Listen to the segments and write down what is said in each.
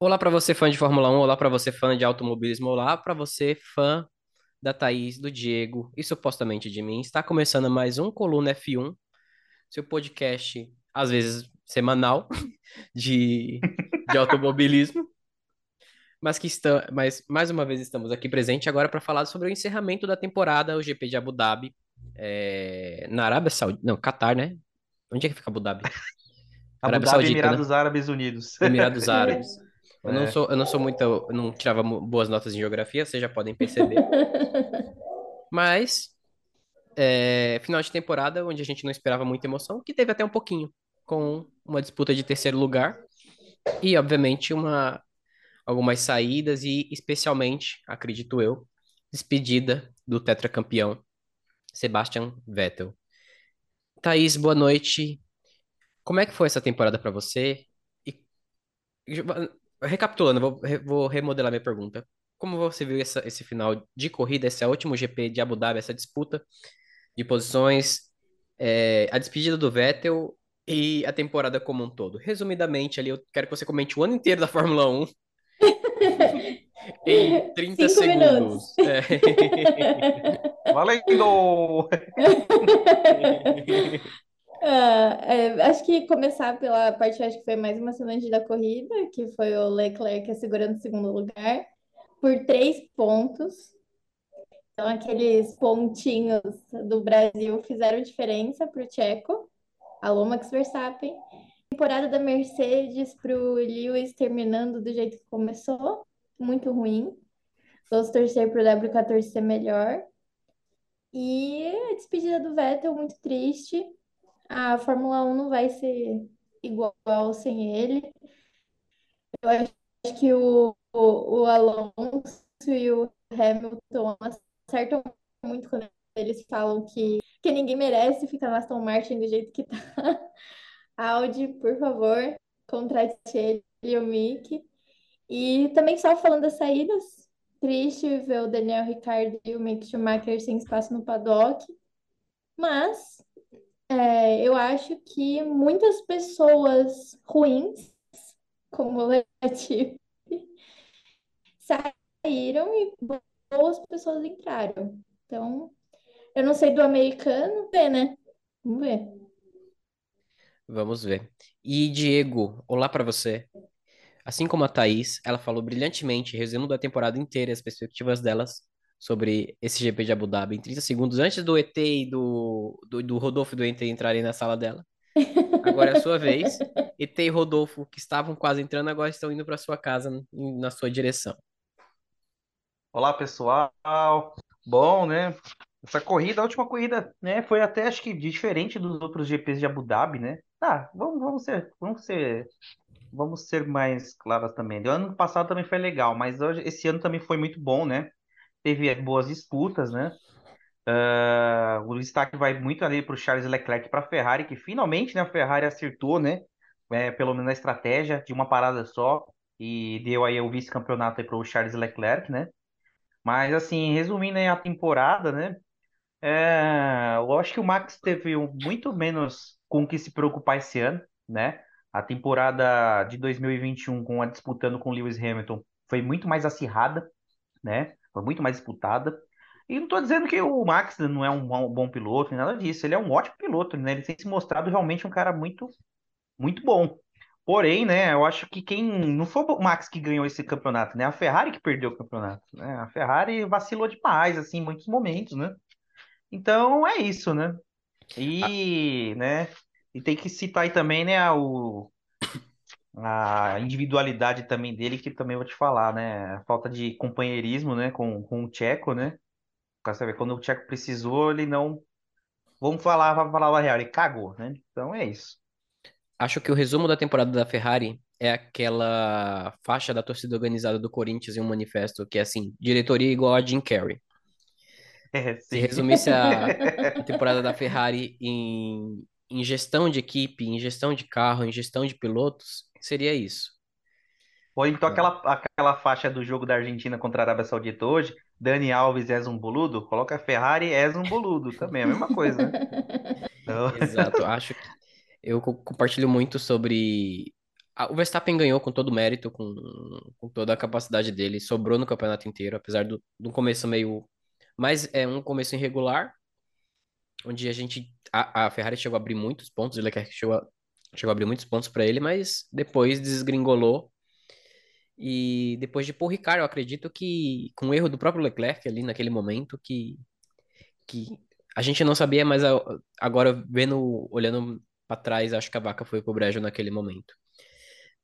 Olá para você fã de Fórmula 1, olá para você fã de automobilismo, olá para você fã da Thaís, do Diego e supostamente de mim. Está começando mais um Coluna F1, seu podcast, às vezes semanal, de, de automobilismo, mas que está, mas mais uma vez estamos aqui presente agora para falar sobre o encerramento da temporada, o GP de Abu Dhabi, é, na Arábia Saudita, não, Catar, né? Onde é que fica Abu Dhabi? Abu Arábia Dhabi, Saudita, né? Emirados Árabes Unidos. Emirados Árabes. Eu não É. sou, eu não sou muito, eu não tirava boas notas em geografia, vocês já podem perceber. Mas, é, final de temporada, onde a gente não esperava muita emoção, que teve até um pouquinho, com uma disputa de terceiro lugar e, obviamente, uma, algumas saídas e, especialmente, acredito eu, despedida do tetracampeão Sebastian Vettel. Thaís, boa noite. Como é que foi essa temporada para você? E, recapitulando, vou, vou remodelar minha pergunta. Como você viu essa- esse final de corrida, esse último GP de Abu Dhabi, essa disputa de posições, é, a despedida do Vettel e a temporada como um todo? Resumidamente, ali, eu quero que você comente o ano inteiro da Fórmula 1 em 30 Cinco segundos. minutos. É. Valendo! É, acho que começar pela parte acho que foi mais emocionante da corrida, que foi o Leclerc assegurando o segundo lugar por três pontos. Então, aqueles pontinhos do Brasil fizeram diferença para o Tcheco, alô Max Verstappen. Temporada da Mercedes para o Lewis terminando do jeito que começou, muito ruim. Vamos torcer para o W14 ser melhor. E a despedida do Vettel, muito triste. A Fórmula 1 não vai ser igual sem ele. Eu acho que o, o, o Alonso e o Hamilton acertam muito quando eles falam que, que ninguém merece ficar na Aston Martin do jeito que tá. Audi, por favor, contrate ele e o Mick. E também só falando das saídas, triste ver o Daniel Ricciardo e o Mick Schumacher sem espaço no paddock. Mas é, eu acho que muitas pessoas ruins, como o Latifi, saíram e boas pessoas entraram. Então, eu não sei do americano, ver, né? Vamos ver. Vamos ver. E Diego, olá para você. Assim como a Thaís, ela falou brilhantemente, resumo da temporada inteira, as perspectivas delas sobre esse GP de Abu Dhabi em 30 segundos, antes do ET e do, do, do Rodolfo e do ET entrarem na sala dela. Agora é a sua vez. ET e Rodolfo, que estavam quase entrando, agora estão indo para sua casa, na sua direção. Olá, pessoal. Bom, né? Essa corrida, a última corrida, né? Foi até acho que diferente dos outros GPs de Abu Dhabi, né? Tá, vamos, vamos ser, vamos ser, vamos ser mais claras também. O ano passado também foi legal, mas hoje, esse ano também foi muito bom, né? Teve boas disputas, né? Ah, o destaque vai muito ali para o Charles Leclerc para a Ferrari, que finalmente, né, a Ferrari acertou, né, é, pelo menos a estratégia de uma parada só e deu aí o vice-campeonato para o Charles Leclerc, né? Mas assim, resumindo a temporada, né? é, eu acho que o Max teve muito menos com o que se preocupar esse ano, né? A temporada de 2021 com a disputando com Lewis Hamilton foi muito mais acirrada, né? Foi muito mais disputada. E não estou dizendo que o Max não é um bom, piloto, nem nada disso. Ele é um ótimo piloto, né? Ele tem se mostrado realmente um cara muito, muito bom. Porém, né, eu acho que quem não foi o Max que ganhou esse campeonato, né? A Ferrari que perdeu o campeonato, né? A Ferrari vacilou demais, assim, em muitos momentos, né? Então é isso, né? E, né? E tem que citar aí também, né, o, a individualidade também dele, que também vou te falar, né? A falta de companheirismo, né, com, com o Tcheco, né? Saber, quando o Tcheco precisou, ele não. Vamos falar a palavra real, ele cagou, né? Então é isso. Acho que o resumo da temporada da Ferrari é aquela faixa da torcida organizada do Corinthians em um manifesto que é assim, diretoria igual a Jim Carrey. É, Se resumisse a, a temporada da Ferrari em, em gestão de equipe, em gestão de carro, em gestão de pilotos, seria isso. Ou então aquela, aquela faixa do jogo da Argentina contra a Arábia Saudita hoje, Dani Alves és um boludo, coloca Ferrari és um boludo também, é a mesma coisa, né? Então, Exato. Acho que eu co- compartilho muito sobre o Verstappen ganhou com todo o mérito, com, com toda a capacidade dele, sobrou no campeonato inteiro, apesar do, do começo meio. Mas é um começo irregular, onde a gente. A, a Ferrari chegou a abrir muitos pontos, o Leclerc chegou a, chegou a abrir muitos pontos para ele, mas depois desgringolou. E depois de Paul Ricard, eu acredito que, com o erro do próprio Leclerc ali naquele momento, que, que a gente não sabia, mas agora vendo, olhando para trás, acho que a vaca foi pro brejo naquele momento.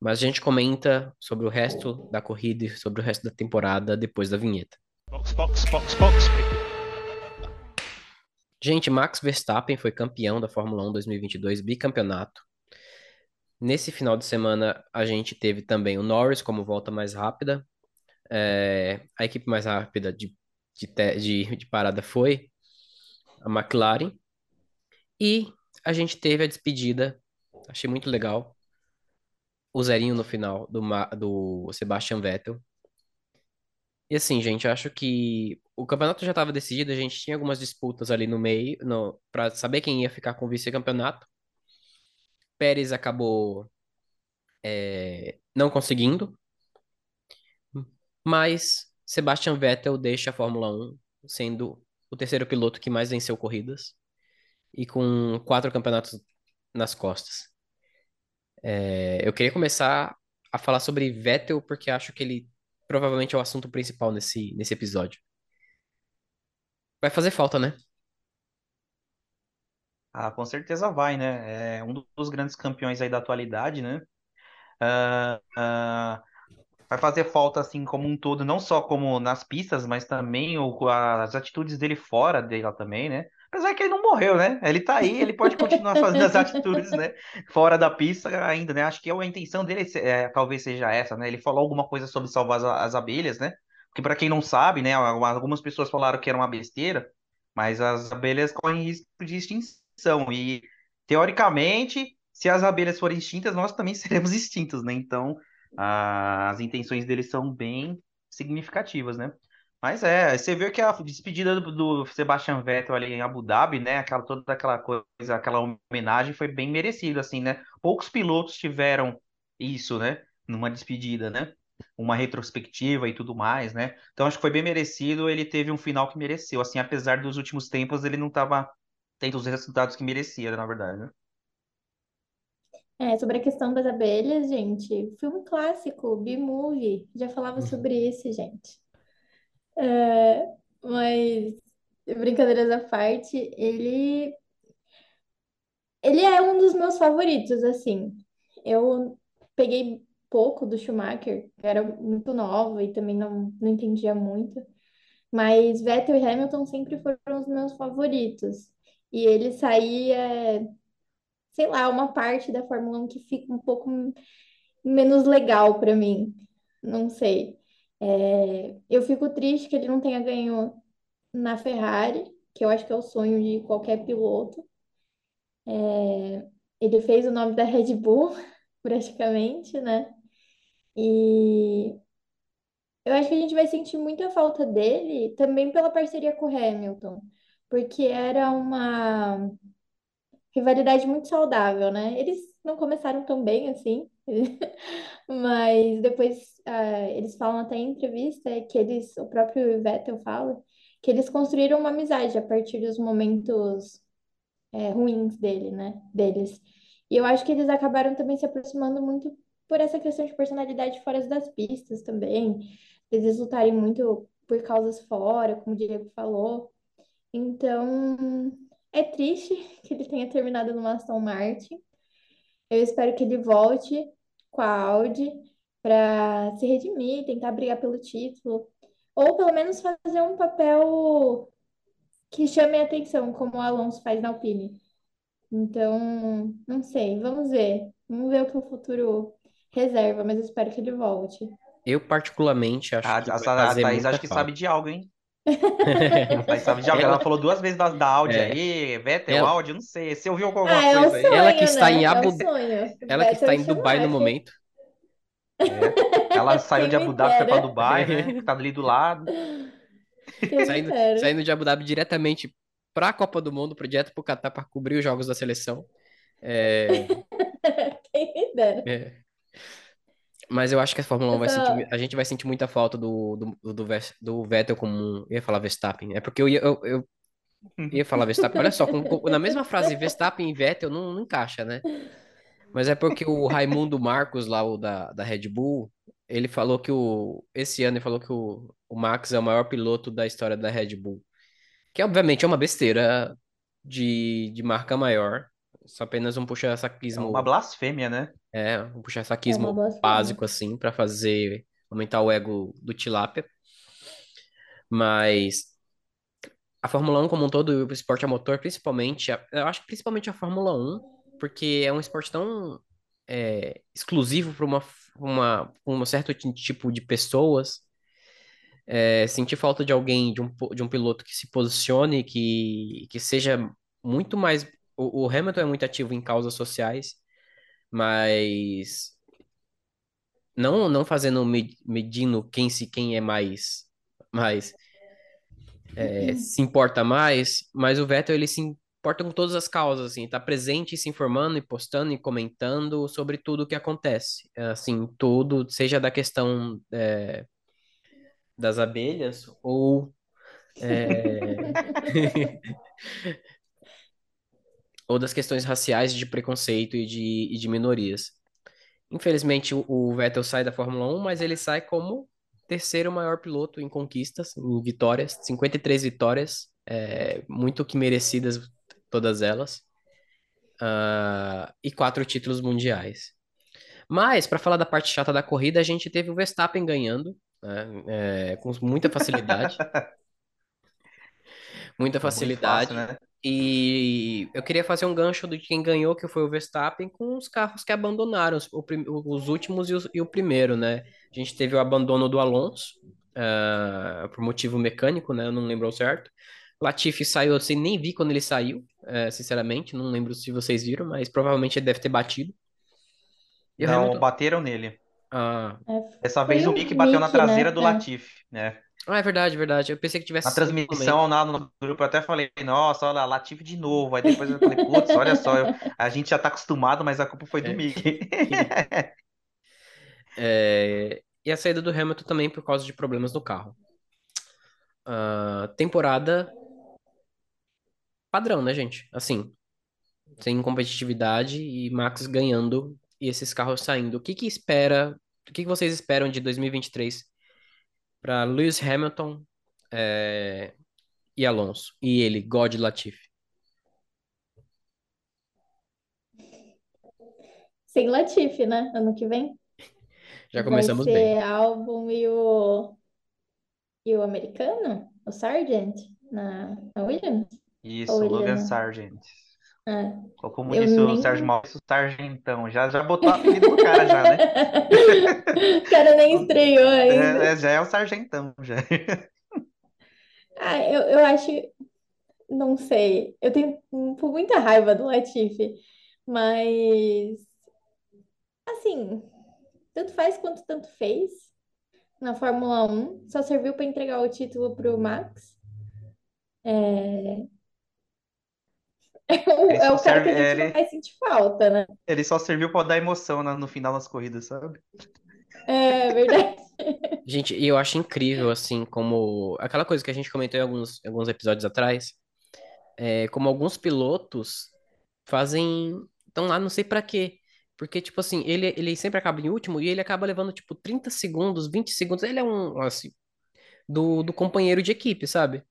Mas a gente comenta sobre o resto da corrida e sobre o resto da temporada depois da vinheta. Box, box, box, box. Gente, Max Verstappen foi campeão da Fórmula 1 2022, bicampeonato. Nesse final de semana, a gente teve também o Norris como volta mais rápida. É, a equipe mais rápida de, de, de, de parada foi a McLaren. E a gente teve a despedida, achei muito legal, o zerinho no final do, do Sebastian Vettel. E assim, gente, acho que o campeonato já estava decidido, a gente tinha algumas disputas ali no meio, no, para saber quem ia ficar com o vice-campeonato. Pérez acabou é, não conseguindo, mas Sebastian Vettel deixa a Fórmula 1 sendo o terceiro piloto que mais venceu corridas e com quatro campeonatos nas costas. É, eu queria começar a falar sobre Vettel, porque acho que ele provavelmente é o assunto principal nesse, nesse episódio. Vai fazer falta, né? Ah, com certeza vai, né? É um dos grandes campeões aí da atualidade, né? Uh, uh, vai fazer falta assim como um todo, não só como nas pistas, mas também o, as atitudes dele fora dela também, né? Apesar que ele não morreu, né? Ele tá aí, ele pode continuar fazendo as atitudes, né? Fora da pista ainda, né? Acho que a intenção dele é, talvez seja essa, né? Ele falou alguma coisa sobre salvar as, as abelhas, né? Porque para quem não sabe, né? Algumas pessoas falaram que era uma besteira, mas as abelhas correm risco de extinção. E, teoricamente, se as abelhas forem extintas, nós também seremos extintos, né? Então, as intenções dele são bem significativas, né? Mas é, você viu que a despedida do, do Sebastian Vettel ali em Abu Dhabi, né? Aquela, toda aquela coisa, aquela homenagem foi bem merecida, assim, né? Poucos pilotos tiveram isso, né? Numa despedida, né? Uma retrospectiva e tudo mais, né? Então acho que foi bem merecido. Ele teve um final que mereceu, assim, apesar dos últimos tempos ele não estava tendo os resultados que merecia, na verdade, né? É, sobre a questão das abelhas, gente, filme clássico, B-Movie, já falava Uhum. sobre isso, gente. É, mas, brincadeiras à parte, ele, ele é um dos meus favoritos, assim. Eu peguei pouco do Schumacher, era muito nova e também não, não entendia muito. Mas Vettel e Hamilton sempre foram os meus favoritos. E ele saía, sei lá, uma parte da Fórmula 1 que fica um pouco menos legal para mim. Não sei. É, eu fico triste que ele não tenha ganho na Ferrari, que eu acho que é o sonho de qualquer piloto. É, ele fez o nome da Red Bull, praticamente, né? E eu acho que a gente vai sentir muita falta dele também pela parceria com o Hamilton, porque era uma rivalidade muito saudável, né? Eles não começaram tão bem assim, mas depois uh, eles falam até em entrevista que eles, o próprio Vettel fala, que eles construíram uma amizade a partir dos momentos é, ruins dele, né? Deles. E eu acho que eles acabaram também se aproximando muito por essa questão de personalidade fora das pistas também. Eles lutarem muito por causas fora, como o Diego falou. Então, é triste que ele tenha terminado no Aston Martin. Eu espero que ele volte com a Audi para se redimir, tentar brigar pelo título, ou pelo menos fazer um papel que chame a atenção, como o Alonso faz na Alpine. Então, não sei, vamos ver. Vamos ver o que o futuro reserva, mas eu espero que ele volte. Eu, particularmente, acho a, que a, a fazer Thaís acho que falta. sabe de algo, hein? Sabe de. Ela- Ela falou duas vezes da, da Audi É. aí, Vettel, Ela- Audi, não sei. Você ouviu alguma Ah, é o coisa aí? sonho, Ela que está né? em É Abu- sonho. Ela que está em Dubai no momento. Ela saiu de Abu Dhabi, dera. Dubai, né? Que tá ali do lado. Saindo, saindo de Abu Dhabi diretamente para a Copa do Mundo, pro- direto para o Catar para cobrir os jogos da seleção. É, Quem me dera. Mas eu acho que a Fórmula 1 Eu vai sentir, a gente vai sentir muita falta do, do, do, do Vettel como, eu ia falar Verstappen, é porque eu ia, eu, eu ia falar Verstappen, olha só, com- com- na mesma frase Verstappen e Vettel não, não encaixa, né? Mas é porque o Raimundo Marcos lá, o da, da Red Bull, ele falou que o, esse ano ele falou que o, o Max é o maior piloto da história da Red Bull, que obviamente é uma besteira de, de marca maior, só apenas um É uma blasfêmia, né? É, um É puxa-saquismo blasfêmia. básico, assim, pra fazer aumentar o ego do Tilápia. Mas a Fórmula 1 como um todo, o esporte a motor, principalmente, eu acho que principalmente a Fórmula 1, porque é um esporte tão é, exclusivo para uma, uma, um certo ti- tipo de pessoas. É, sentir falta de alguém, de um, de um piloto que se posicione, que, que seja muito mais. O, o Hamilton é muito ativo em causas sociais, mas não não fazendo me- medindo quem se quem é mais mais é, se importa mais, mas o Vettel ele se importa com todas as causas assim, tá presente, se informando e postando e comentando sobre tudo o que acontece, assim tudo, seja da questão é, das abelhas ou é, ou das questões raciais de preconceito e de, e de minorias. Infelizmente, o, o Vettel sai da Fórmula 1, mas ele sai como terceiro maior piloto em conquistas, em vitórias, 53 vitórias, é, muito que merecidas todas elas, ah, e quatro títulos mundiais. Mas, para falar da parte chata da corrida, a gente teve o Verstappen ganhando, né, é, com muita facilidade. muita Muito fácil, facilidade. né? E eu queria fazer um gancho de quem ganhou, que foi o Verstappen, com os carros que abandonaram, os, os últimos e, os- e o primeiro, né? A gente teve o abandono do Alonso, ah, por motivo mecânico, né? Eu não lembro ao certo. Latifi saiu, assim, nem vi quando ele saiu, eh, sinceramente, não lembro se vocês viram, mas provavelmente ele deve ter batido. E o Não, Hamilton. bateram nele. Ah, É, Dessa foi vez o Mick bateu na Mick, né? traseira do É. Latifi, né? Ah, é verdade, verdade. Eu pensei que tivesse Na transmissão, na- no grupo, eu até falei, nossa, olha, Latifi de novo. Aí depois eu falei, putz, olha só, eu- a gente já tá acostumado, mas a culpa foi do É. Mick. É, e a saída do Hamilton também por causa de problemas no carro. Ah, temporada padrão, né, gente? Assim, sem competitividade e Max ganhando e esses carros saindo. O que que espera? O que que vocês esperam de 2023 para Lewis Hamilton é, e Alonso e ele, God Latifi? Sem Latifi, né? Ano que vem. Já Vai começamos ser bem. álbum e o, e o americano, o Sargent, na, na Williams. Isso, Ou ele Logan não? Sargent. É. Ou como disse o nem- Sérgio Maurício, Sargentão. Já, já botou a apelido do cara já, né? o cara nem estreou ainda. É, é, já é o Sargentão, já. Ah, eu, eu acho, não sei, eu tenho muita raiva do Latifi, mas assim, tanto faz quanto tanto fez na Fórmula 1, só serviu para entregar o título para o Max. É... Ele É só o cara que a serve- gente não ele- vai sentir falta, né? Ele só serviu pra dar emoção na- no final das corridas, sabe? É verdade. Gente, e eu acho incrível, assim, como aquela coisa que a gente comentou em alguns, alguns episódios atrás, é, como alguns pilotos fazem, estão lá não sei pra quê. Porque, tipo assim, ele, ele sempre acaba em último e ele acaba levando, tipo, 30 segundos, 20 segundos. Ele é um, assim, do, do companheiro de equipe, sabe?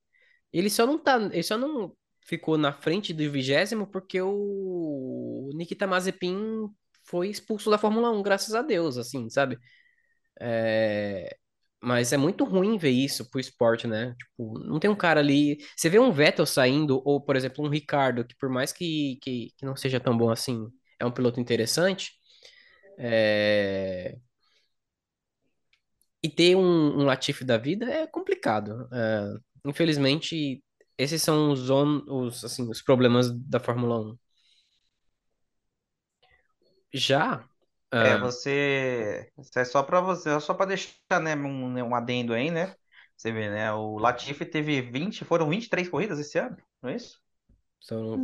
Ele só não tá, ele só não ficou na frente do vigésimo porque o Nikita Mazepin foi expulso da Fórmula 1, graças a Deus, assim, sabe? É, Mas é muito ruim ver isso pro esporte, né? Tipo, não tem um cara ali. Você vê um Vettel saindo, ou, por exemplo, um Ricardo, que por mais que, que, que não seja tão bom assim, é um piloto interessante. é, E ter um, um Latifi da vida é complicado. É, Infelizmente, esses são os, on- os, assim, os problemas da Fórmula 1. Já. É, ah, você. Isso é só pra você, só pra deixar, né, um, um adendo aí, né? Você vê, né? O Latifi teve 20, foram 23 corridas esse ano, não é isso?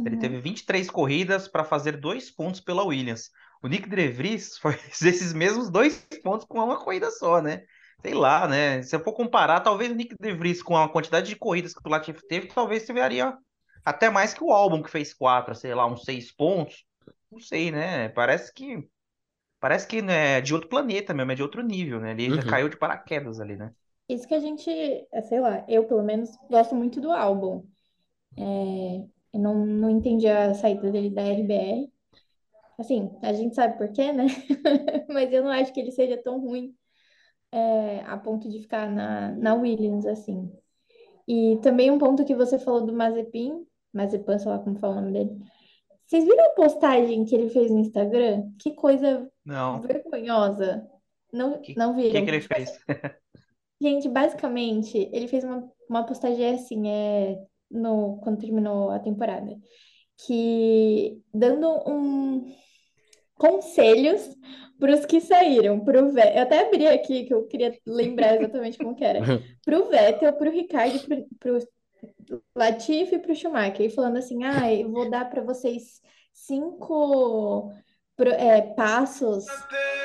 Ele Uhum. teve 23 corridas para fazer dois pontos pela Williams. o Nick De Vries foi esses mesmos dois pontos com uma corrida só, né? Sei lá, né? Se eu for comparar, talvez o Nick De Vries com a quantidade de corridas que o Latifi teve, talvez você veria até mais que o álbum que fez quatro, sei lá, uns seis pontos. Não sei, né? Parece que parece que né, é de outro planeta mesmo, é de outro nível, né? Ele já Uhum. caiu de paraquedas ali, né? Isso que a gente, é, sei lá, eu pelo menos gosto muito do álbum. É, eu não, não entendi a saída dele da RBR. Assim, a gente sabe por quê, né? Mas eu não acho que ele seja tão ruim é, a ponto de ficar na, na Williams, assim. E também um ponto que você falou do Mazepin, Mazepan, sei lá como fala o nome dele. Vocês viram a postagem que ele fez no Instagram? Que coisa Não. vergonhosa. Não, Que- não O que, viram? que ele fez? Gente, basicamente, ele fez uma, uma postagem assim, é, no, quando terminou a temporada, que dando um conselhos para os que saíram, pro Vettel, eu até abri aqui que eu queria lembrar exatamente como que era, pro Vettel, pro Ricardo, pro, pro Latifi e pro Schumacher, e falando assim, ah, eu vou dar para vocês cinco é, passos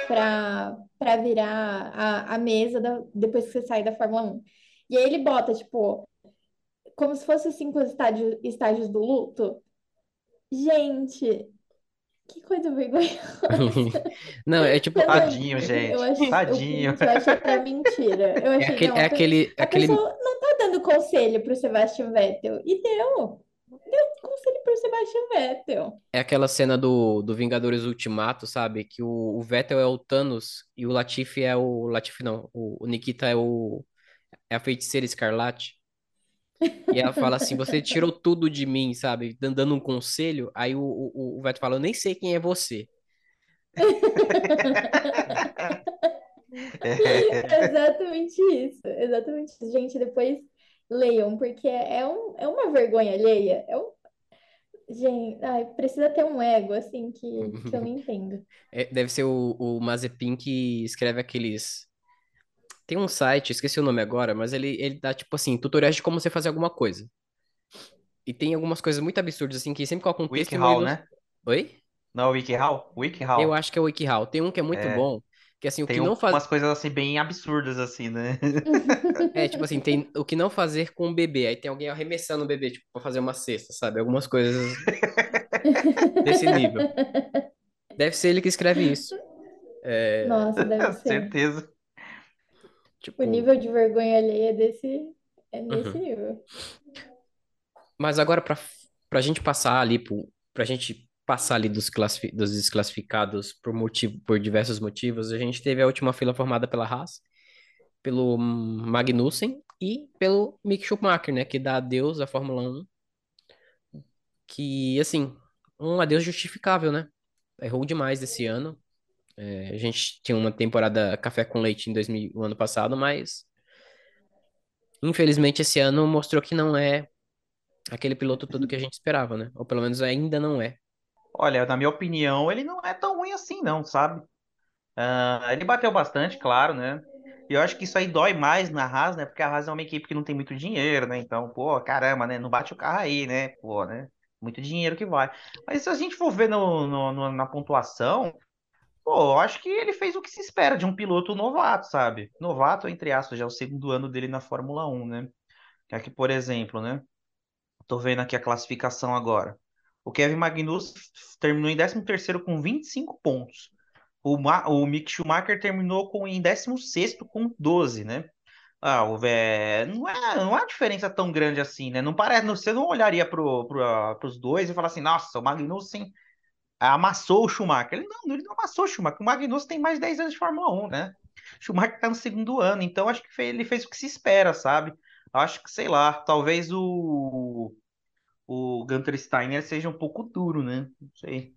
para para virar a, a mesa da- depois que você sai da Fórmula 1. E aí ele bota, tipo, como se fosse os cinco estágios, estágios do luto. Gente, que coisa vergonhosa. Não, é tipo. Pelo- Tadinho, eu gente. achei, Tadinho. Eu, eu achei que era mentira. Eu É achei, aquele, não, é aquele, a aquele, pessoa não tá dando conselho pro Sebastian Vettel. E deu. Deu conselho pro Sebastian Vettel. é aquela cena do, do Vingadores Ultimato, sabe? Que o, o Vettel é o Thanos e o Latifi é o. Latifi não, o, o Nikita é o. É a feiticeira Escarlate. E ela fala assim: Você tirou tudo de mim, sabe? Dan- Dando um conselho. Aí o, o, o Vettel fala: Eu nem sei quem é você. É, Exatamente isso. Exatamente isso. Gente, depois leiam, porque é, um, é uma vergonha alheia. É um... Gente, ai, precisa ter um ego, assim, que, que eu não entendo. É, deve ser o, o Mazepin que escreve aqueles. Tem um site, esqueci o nome agora, mas ele, ele dá, tipo assim, tutoriais de como você fazer alguma coisa. E tem algumas coisas muito absurdas, assim, que sempre coloca um texto WikiHow, né? Oi? Não, WikiHow? WikiHow. Eu acho que é o WikiHow. Tem um que é muito É. bom, que assim, o Tem que não umas faz... coisas assim bem absurdas assim, né? É, tipo assim, tem o que não fazer com o bebê. Aí tem alguém arremessando o bebê, tipo, pra fazer uma cesta, sabe? Algumas coisas desse nível. Deve ser ele que escreve isso. É, Nossa, deve ser. Certeza. Tipo... O nível de vergonha alheia desse é nesse Uhum. nível. Mas agora, pra, pra gente passar ali, pro, pra gente passar ali dos, dos desclassificados por motivo, por diversos motivos, a gente teve a última fila formada pela Haas, pelo Magnussen e pelo Mick Schumacher, né? Que dá adeus à Fórmula 1. Que, assim, um adeus justificável, né? Errou demais esse ano. É, a gente tinha uma temporada café com leite em 2000, o ano passado, mas infelizmente esse ano mostrou que não é aquele piloto todo que a gente esperava, né? Ou pelo menos ainda não é. Olha, na minha opinião, ele não é tão ruim assim, não, sabe? Ah, ele bateu bastante, claro, né? E eu acho que isso aí dói mais na Haas, né? Porque a Haas é uma equipe que não tem muito dinheiro, né? Então, pô, caramba, né? Não bate o carro aí, né? Pô, né? Muito dinheiro que vai. Mas se a gente for ver no, no- no- na pontuação, pô, eu acho que ele fez o que se espera de um piloto novato, sabe? Novato, entre aspas, já é o segundo ano dele na Fórmula 1, né? Aqui, por exemplo, né? Tô vendo aqui a classificação agora. O Kevin Magnussen terminou em 13º com 25 pontos. O, Ma- o Mick Schumacher terminou com, em 16º com 12, né? Ah, o vé... não é, não há diferença tão grande assim, né? Não parece, você não olharia pro, pro, os dois e falar assim, nossa, o Magnussen amassou o Schumacher. Ele não, ele não amassou o Schumacher. O Magnussen tem mais de 10 anos de Fórmula 1, né? O Schumacher tá no segundo ano, então acho que ele fez o que se espera, sabe? Acho que, sei lá, talvez o, o Gunter Steiner seja um pouco duro, né? Não sei.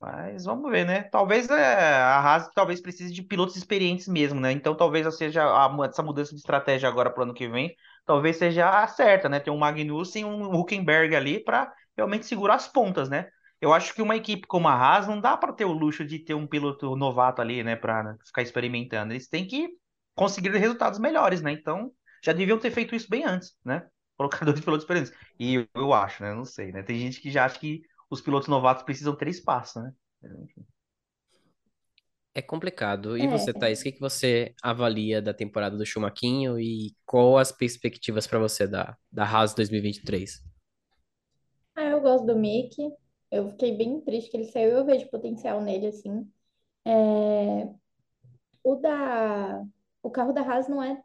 Mas vamos ver, né? Talvez é, a Haas talvez precise de pilotos experientes mesmo, né? Então talvez seja a essa mudança de estratégia agora para o ano que vem, talvez seja a certa, né? Ter um Magnussen e um Hülkenberg ali para realmente segurar as pontas, né? Eu acho que uma equipe como a Haas não dá para ter o luxo de ter um piloto novato ali, né? Para ficar experimentando. Eles têm que conseguir resultados melhores, né? Então já deviam ter feito isso bem antes, né? Colocar dois pilotos experientes. E eu, eu acho, né? Não sei, né? Tem gente que já acha que os pilotos novatos precisam ter espaço, né? Enfim. É complicado. E você, É. Thaís, o que que você avalia da temporada do Chumaquinho e qual as perspectivas para você da, da Haas 2023? Ah, eu gosto do Mickey. Eu fiquei bem triste que ele saiu. Eu vejo potencial nele, assim. É, O da... O carro da Haas não é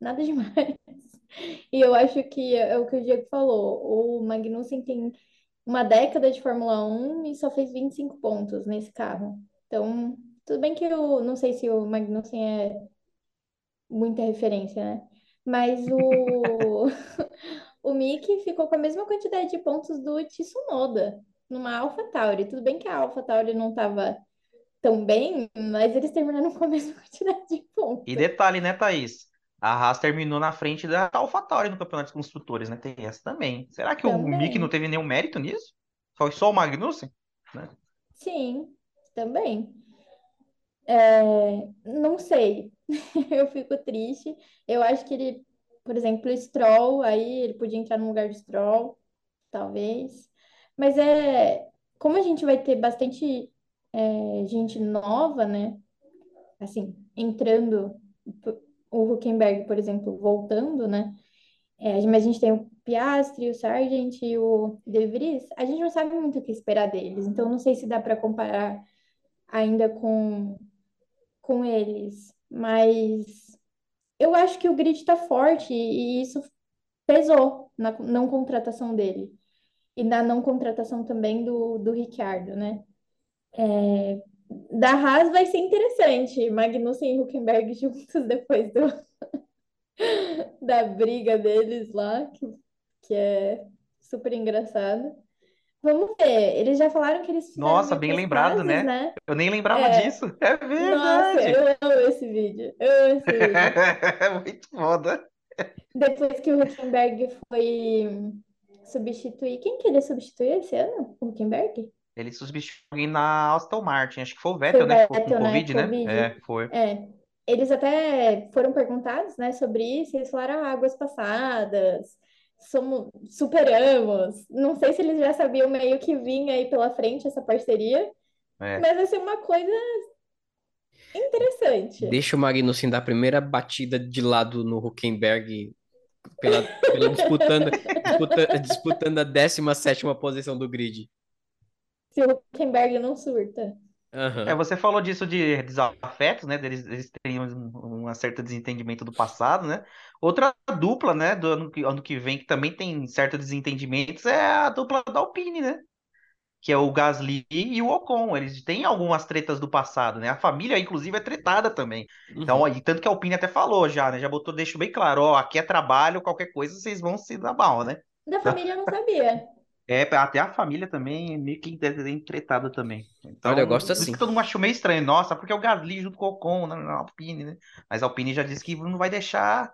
nada demais. E eu acho que é o que o Diego falou. O Magnussen tem uma década de Fórmula Um e só fez 25 pontos nesse carro. Então, tudo bem que eu não sei se o Magnussen é muita referência, né? Mas o, o Mick ficou com a mesma quantidade de pontos do Tsunoda numa AlphaTauri. Tudo bem que a AlphaTauri não estava tão bem, mas eles terminaram com a mesma quantidade de E pontos. detalhe, né, Thaís? A Haas terminou na frente da AlphaTauri no Campeonato de Construtores, né? Tem essa também. Será que o Mick não Também. teve nenhum mérito nisso? Foi só o Magnussen? Né? Sim, também. É, não sei. Eu fico triste. Eu acho que ele, por exemplo, Stroll, aí ele podia entrar no lugar do Stroll, talvez. Mas é como a gente vai ter bastante é, gente nova, né? Assim, entrando, o Huckenberg, por exemplo, voltando, né? É, mas a gente tem o Piastri, o Sargent e o De Vries. A gente não sabe muito o que esperar deles, então não sei se dá para comparar ainda com, com eles. Mas eu acho que o grid está forte e isso pesou na não contratação dele. E na não contratação também do, do Ricciardo, né? Da Haas vai ser interessante. Magnussen e Huckenberg juntos depois do, da briga deles lá, que, que é super engraçado. Vamos ver. Eles já falaram que eles fizeram Nossa, bem lembrado, pazes, né? né? Eu nem lembrava É. disso. É Nossa, verdade. eu amo esse vídeo. Eu amo esse vídeo. É muito foda. Depois que o Huckenberg foi substituir. Quem que ele substituiu esse ano? O Huckenberg? Ele substituiu alguém na Aston Martin. Acho que foi o Foi Vettel, o né? Ficou com né? Covid, né? É, foi. É. Eles até foram perguntados, né, sobre isso, eles falaram ah, águas passadas, somos, superamos. Não sei se eles já sabiam meio que vinha aí pela frente essa parceria, É. mas vai ser uma coisa interessante. Deixa o Magnussen dar a primeira batida de lado no Huckenberg pela, pela disputando, disputa, disputando a 17ª posição do grid. Se o Huckenberg não surta. Aham. É, você falou disso de desafetos, né? Deles, eles terem um, um certo desentendimento do passado, né? Outra dupla, né, do ano que, ano que vem, que também tem certos desentendimentos, é a dupla da Alpine, né? Que é o Gasly e o Ocon. Eles têm algumas tretas do passado, né? A família, inclusive, é tretada também. Então, Uhum. aí, tanto que a Alpine até falou já, né? Já botou, deixou bem claro, ó, aqui é trabalho, qualquer coisa vocês vão se dar mal, né? Da família eu não sabia. É, até a família também é meio que tretada também. Então, Olha, eu gosto por isso assim. que todo mundo achou meio estranho. Nossa, porque é o Gasly junto com o Ocon na, na Alpine, né? Mas a Alpine já disse que não vai deixar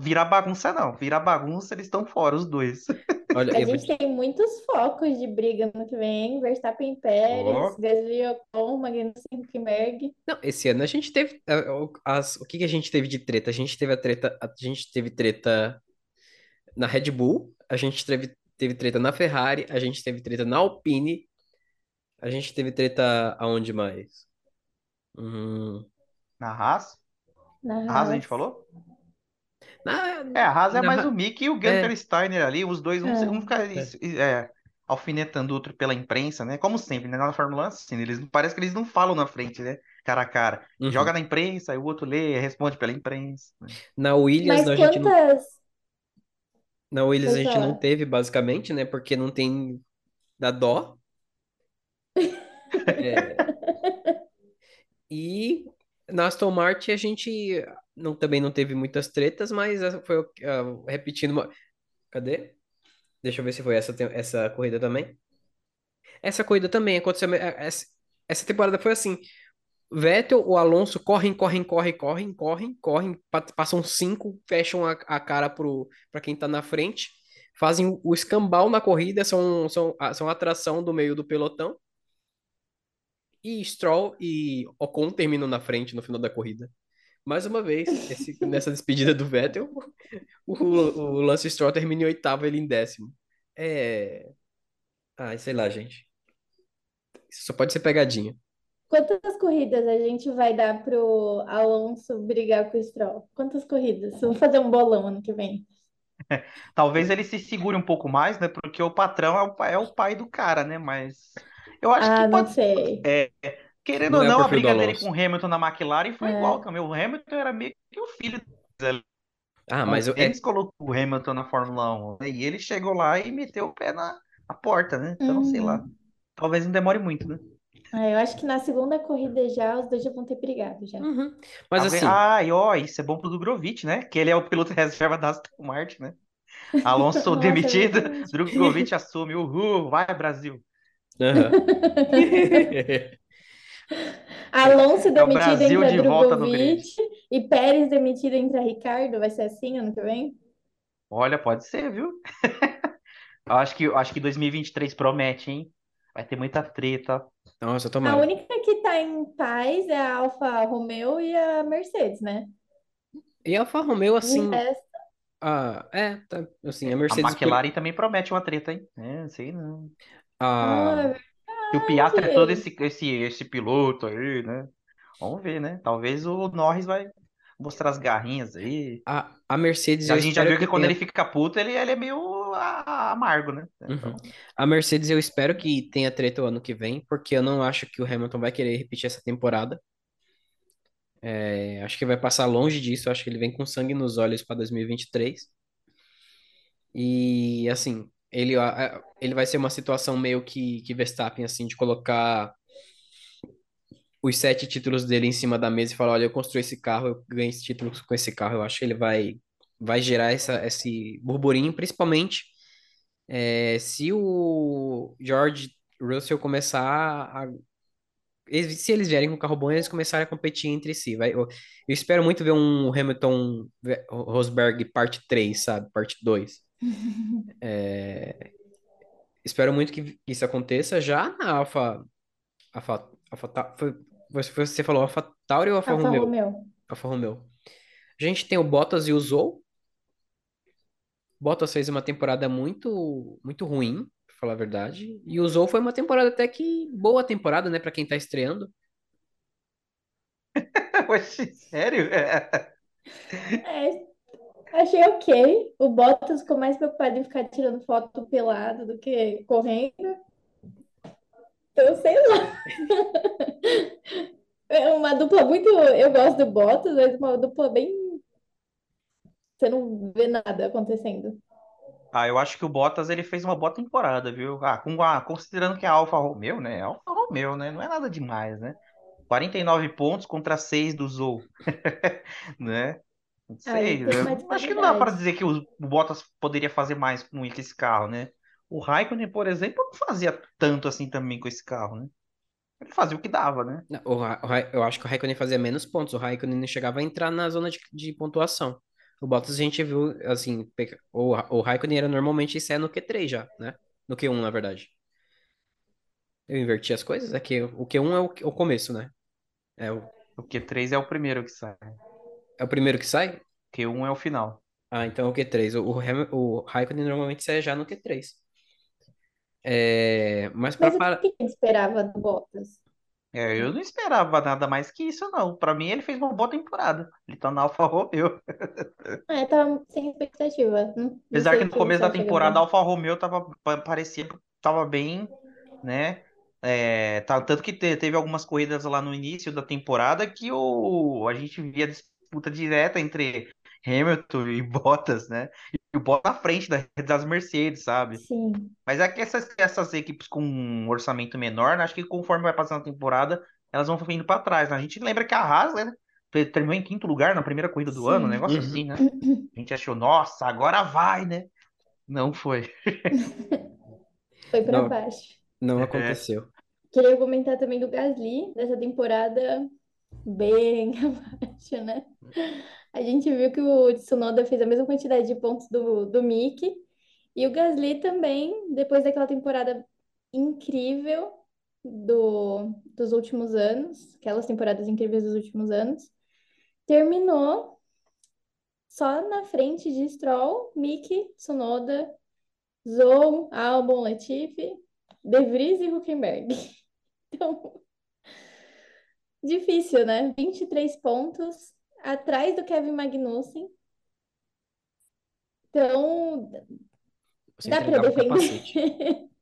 virar bagunça, não. Virar bagunça, eles estão fora, os dois. Olha, A eu vou gente tem muitos focos de briga no que vem. Verstappen e Pérez, Ó. Gasly e Ocon, Magnussen e Huckenberg. Não, esse ano a gente teve. o- As, o que que a gente teve de treta? A gente teve a treta. A gente teve treta na Red Bull, a gente teve, teve treta na Ferrari, a gente teve treta na Alpine, a gente teve treta aonde mais? Hum, Na Haas? Na A Haas a gente falou? na, É, a Haas é na mais o Mick e o Gunter é, Steiner ali. Os dois, um, É. um fica é, alfinetando o outro pela imprensa, né? Como sempre, né? Na Fórmula 1, é assim, eles, parece que eles não falam na frente, né? Cara a cara. uhum. Joga na imprensa, aí o outro lê, responde pela imprensa. né? Na Williams Mas a gente não, na Williams a Pode gente não falar. teve basicamente, né? Porque não tem da dó. É, e na Aston Martin a gente não, também não teve muitas tretas, mas foi ah, repetindo uma... Cadê? Deixa eu ver se foi essa, essa corrida também. Essa corrida também aconteceu. Essa, essa temporada foi assim. Vettel, o Alonso correm, correm, correm, correm, correm, correm, pa- passam cinco, fecham a, a cara pro, pra quem tá na frente, fazem o escambau na corrida, são, são, são atração do meio do pelotão. E Stroll e Ocon terminam na frente no final da corrida. Mais uma vez, esse- nessa despedida do Vettel, o, o Lance Stroll termina em oitavo, ele em décimo. É. Ai, sei lá, gente. Isso só pode ser pegadinha. Quantas corridas a gente vai dar pro Alonso brigar com o Stroll? Quantas corridas? Vamos fazer um bolão ano que vem. Talvez ele se segure um pouco mais, né? Porque o patrão é o, pai- é o pai do cara, né? Mas eu acho que Ah, não pode. sei. É, querendo Não ou é o não, a perfil do briga dele com o Hamilton na McLaren foi É. igual também. O Hamilton era meio que o filho dele. Ah, mas eu, é, Eles colocou o Hamilton na Fórmula 1, né? E ele chegou lá e meteu o pé na, na porta, né? Então, sei lá. Uhum. Talvez não demore muito, né? Ah, eu acho que na segunda corrida já os dois já vão ter brigado já. Uhum. Mas Talvez- assim, Ah, e ó, isso é bom pro Drogovic, né? Que ele é o piloto reserva da Aston Martin, né? Alonso Nossa, demitido, é. Drogovic assume. Uhul, vai Brasil. aham. Alonso É o demitido Brasil entra de. Drogovic e Pérez demitido entra Ricardo. Vai ser assim ano que vem? Olha, pode ser, viu? Eu acho que, acho que 2023 promete, hein? Vai ter muita treta. Nossa, A tomara. única que tá em paz é a Alfa Romeo e a Mercedes, né? E a Alfa Romeo, assim, resto, ah, é, tá, assim, a A Mercedes... McLaren também promete uma treta, hein? É, sei não. A, ah, E o Piastri é todo esse, esse, esse piloto aí, né? Vamos ver, né? Talvez o Norris vai mostrar as garrinhas aí. a, a Mercedes, A gente já viu que que quando tenha- ele fica puto, ele, ele é meio a- amargo, né? Uhum. Então, A Mercedes eu espero que tenha treta o ano que vem, porque eu não acho que o Hamilton vai querer repetir essa temporada. É, acho que vai passar longe disso, acho que ele vem com sangue nos olhos para 2023. E assim, ele, ele vai ser uma situação meio que, que Verstappen, assim, de colocar os sete títulos dele em cima da mesa e falar, olha, eu construí esse carro, eu ganhei esse título com esse carro. Eu acho que ele vai, vai gerar essa, esse burburinho, principalmente é, se o George Russell começar a. Se eles vierem com um carro bom, eles começarem a competir entre si. Vai, eu, eu espero muito ver um Hamilton Rosberg parte 3, sabe? Parte 2. É, espero muito que isso aconteça já na Alfa. Alfa, Alfa, foi, você você falou Alfa Tauri ou Alfa Alfa Romeo? Romeo. Alfa Romeo. A gente tem o Bottas e o Zou. Bottas fez uma temporada muito muito ruim, pra falar a verdade. E o Zou foi uma temporada até que boa temporada, né, Pra quem tá estreando. Oxi, sério? É, achei ok. O Bottas ficou mais preocupado em ficar tirando foto pelado do que correndo. Então, sei lá. É uma dupla muito. Eu gosto do Bottas, mas uma dupla bem. Você não vê nada acontecendo. Ah, eu acho que o Bottas ele fez uma boa temporada, viu? Ah, com a- considerando que é a Alfa Romeo, né? Alfa Romeo, né? Não é nada demais, né? 49 pontos contra 6 do Zou. Né? Não Aí sei. eu uma acho que não dá para dizer que o o Bottas poderia fazer mais com esse carro, né? O Raikkonen, por exemplo, não fazia tanto assim também com esse carro, né? Ele fazia o que dava, né? Não, O, Ra- o Ra- eu acho que o Raikkonen fazia menos pontos. O Raikkonen não chegava a entrar na zona de, de pontuação. O Bottas a gente viu, assim, o, o Raikkonen era normalmente isso é no Q3 já, né? No Q1, na verdade. Eu inverti as coisas, é que o Q1 é o, o começo, né? É o, O Q3 é o primeiro que sai. é o primeiro que sai? O Q1 é o final. Ah, então é o Q3. O, o, o Raikkonen normalmente sai já no Q3. É, mas para Mas o que a gente esperava do Bottas? É, eu não esperava nada mais que isso, não. Pra mim, ele fez uma boa temporada. Ele tá na Alfa Romeo. É, tava sem expectativa. Não, não Apesar que no começo você da temporada a. Alfa Romeo tava, pa- parecia que tava bem, né? É, tá- tanto que te- teve algumas corridas lá no início da temporada que o, a gente via disputa direta entre Hamilton e Bottas, né? E o Bottas na frente da- das Mercedes, sabe? Sim. Mas é que essas, essas equipes com um orçamento menor, né, acho que conforme vai passando a temporada, elas vão indo pra trás, né? A gente lembra que a Haas, né, te- terminou em quinto lugar na primeira corrida do ano, um Sim. negócio Uhum. assim, né? A gente achou, nossa, agora vai, né? Não foi. Foi pra Não, baixo. não É, aconteceu. Queria comentar também do Gasly, dessa temporada bem abaixo, né? A gente viu que o Tsunoda fez a mesma quantidade de pontos do, do Mick. E o Gasly também, depois daquela temporada incrível do, dos últimos anos, aquelas temporadas incríveis dos últimos anos, terminou só na frente de Stroll, Mick, Tsunoda, Zhou, Albon, Latifi, De Vries e Hülkenberg. Então, Difícil, né? 23 pontos atrás do Kevin Magnussen. Então, Você dá para defender.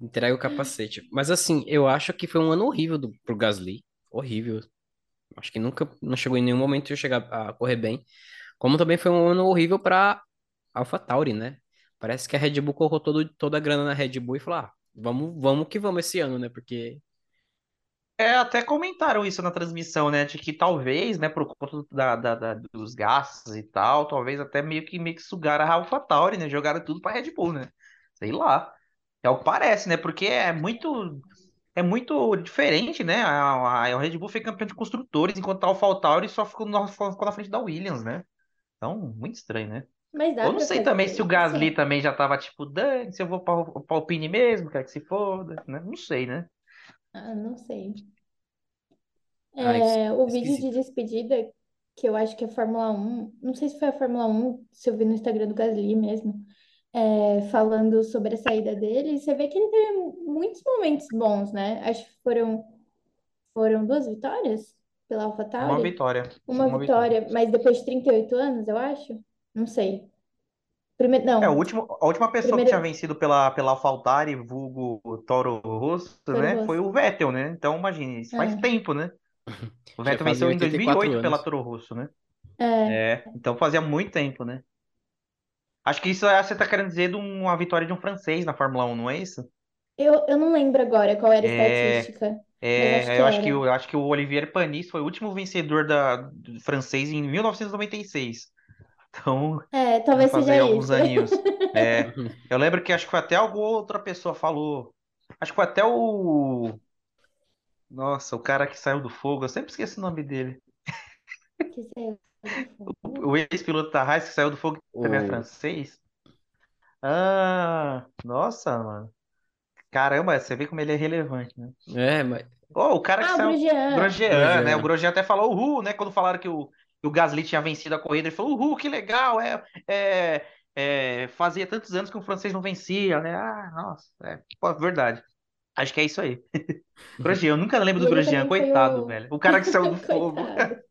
Entrega o capacete. Mas assim, eu acho que foi um ano horrível do, pro Gasly. Horrível. Acho que nunca, não chegou em nenhum momento de chegar a correr bem. Como também foi um ano horrível para AlphaTauri, né? Parece que a Red Bull colocou todo, toda a grana na Red Bull e falou: ah, vamos, vamos que vamos esse ano, né? Porque. É, até comentaram isso na transmissão, né? De que talvez, né, por conta da, da- da- dos gastos e tal, talvez até meio que, meio que sugaram a AlphaTauri, né? Jogaram tudo pra Red Bull, né? Sei lá. É o que parece, né? Porque é muito, é muito diferente, né? A, a, a Red Bull foi campeã de construtores, enquanto a AlphaTauri só ficou na, ficou na frente da Williams, né? Então, muito estranho, né? Mas dá Eu não sei também se o Gasly assim. também já tava tipo, dane, se eu vou pra, pra Alpine mesmo, quer que se foda, né? Não sei, né? Ah, não sei. Ah, É, o vídeo de esquisito. despedida, que eu acho que é a Fórmula 1, não sei se foi a Fórmula 1, se eu vi no Instagram do Gasly mesmo, é, falando sobre a saída dele, você vê que ele teve muitos momentos bons, né? Acho que foram, foram duas vitórias pela Uma AlphaTauri, vitória. uma Uma vitória. vitória, mas depois de 38 anos, eu acho, não sei. Primeiro, É, o não, último, a última pessoa que primeiro, tinha vencido pela, pela AlphaTauri, vulgo Toro Rosso, Toro né? Foi Rosso. o Vettel, né? Então, imagine, isso faz É, tempo, né? O Vettel fazia venceu em 84 2008 pela anos. Toro Rosso, né? é, É, então fazia muito tempo, né? Acho que isso é, você tá querendo dizer de uma vitória de um francês na Fórmula 1, não é isso? eu, eu não lembro agora qual era a É, estatística, acho é, que eu acho que, eu acho que o Olivier Panis foi o último vencedor da, francês em 1996. Então, É, já talvez seja alguns isso. aninhos. É, eu lembro que acho que foi até alguma outra pessoa falou. Acho que foi até o. Nossa, o cara que saiu do fogo, eu sempre esqueço o nome dele. Que saiu do fogo. O ex-piloto da Haas que saiu do fogo também é O... francês. Ah, nossa, mano. Caramba, você vê como ele é relevante, né? É, mas. Oh, o cara que Ah, o saiu. Grosjean. Grosjean, né? O Grosjean. Grosjean até falou uhul, né? Quando falaram que o, que o Gasly tinha vencido a corrida, ele falou uhul, que legal, é, é, é, fazia tantos anos que o francês não vencia, né? Ah, nossa, é, pô, verdade. Acho que é isso aí. Grosjean, eu nunca lembro E do Grosjean, coitado, velho. O cara que saiu do fogo.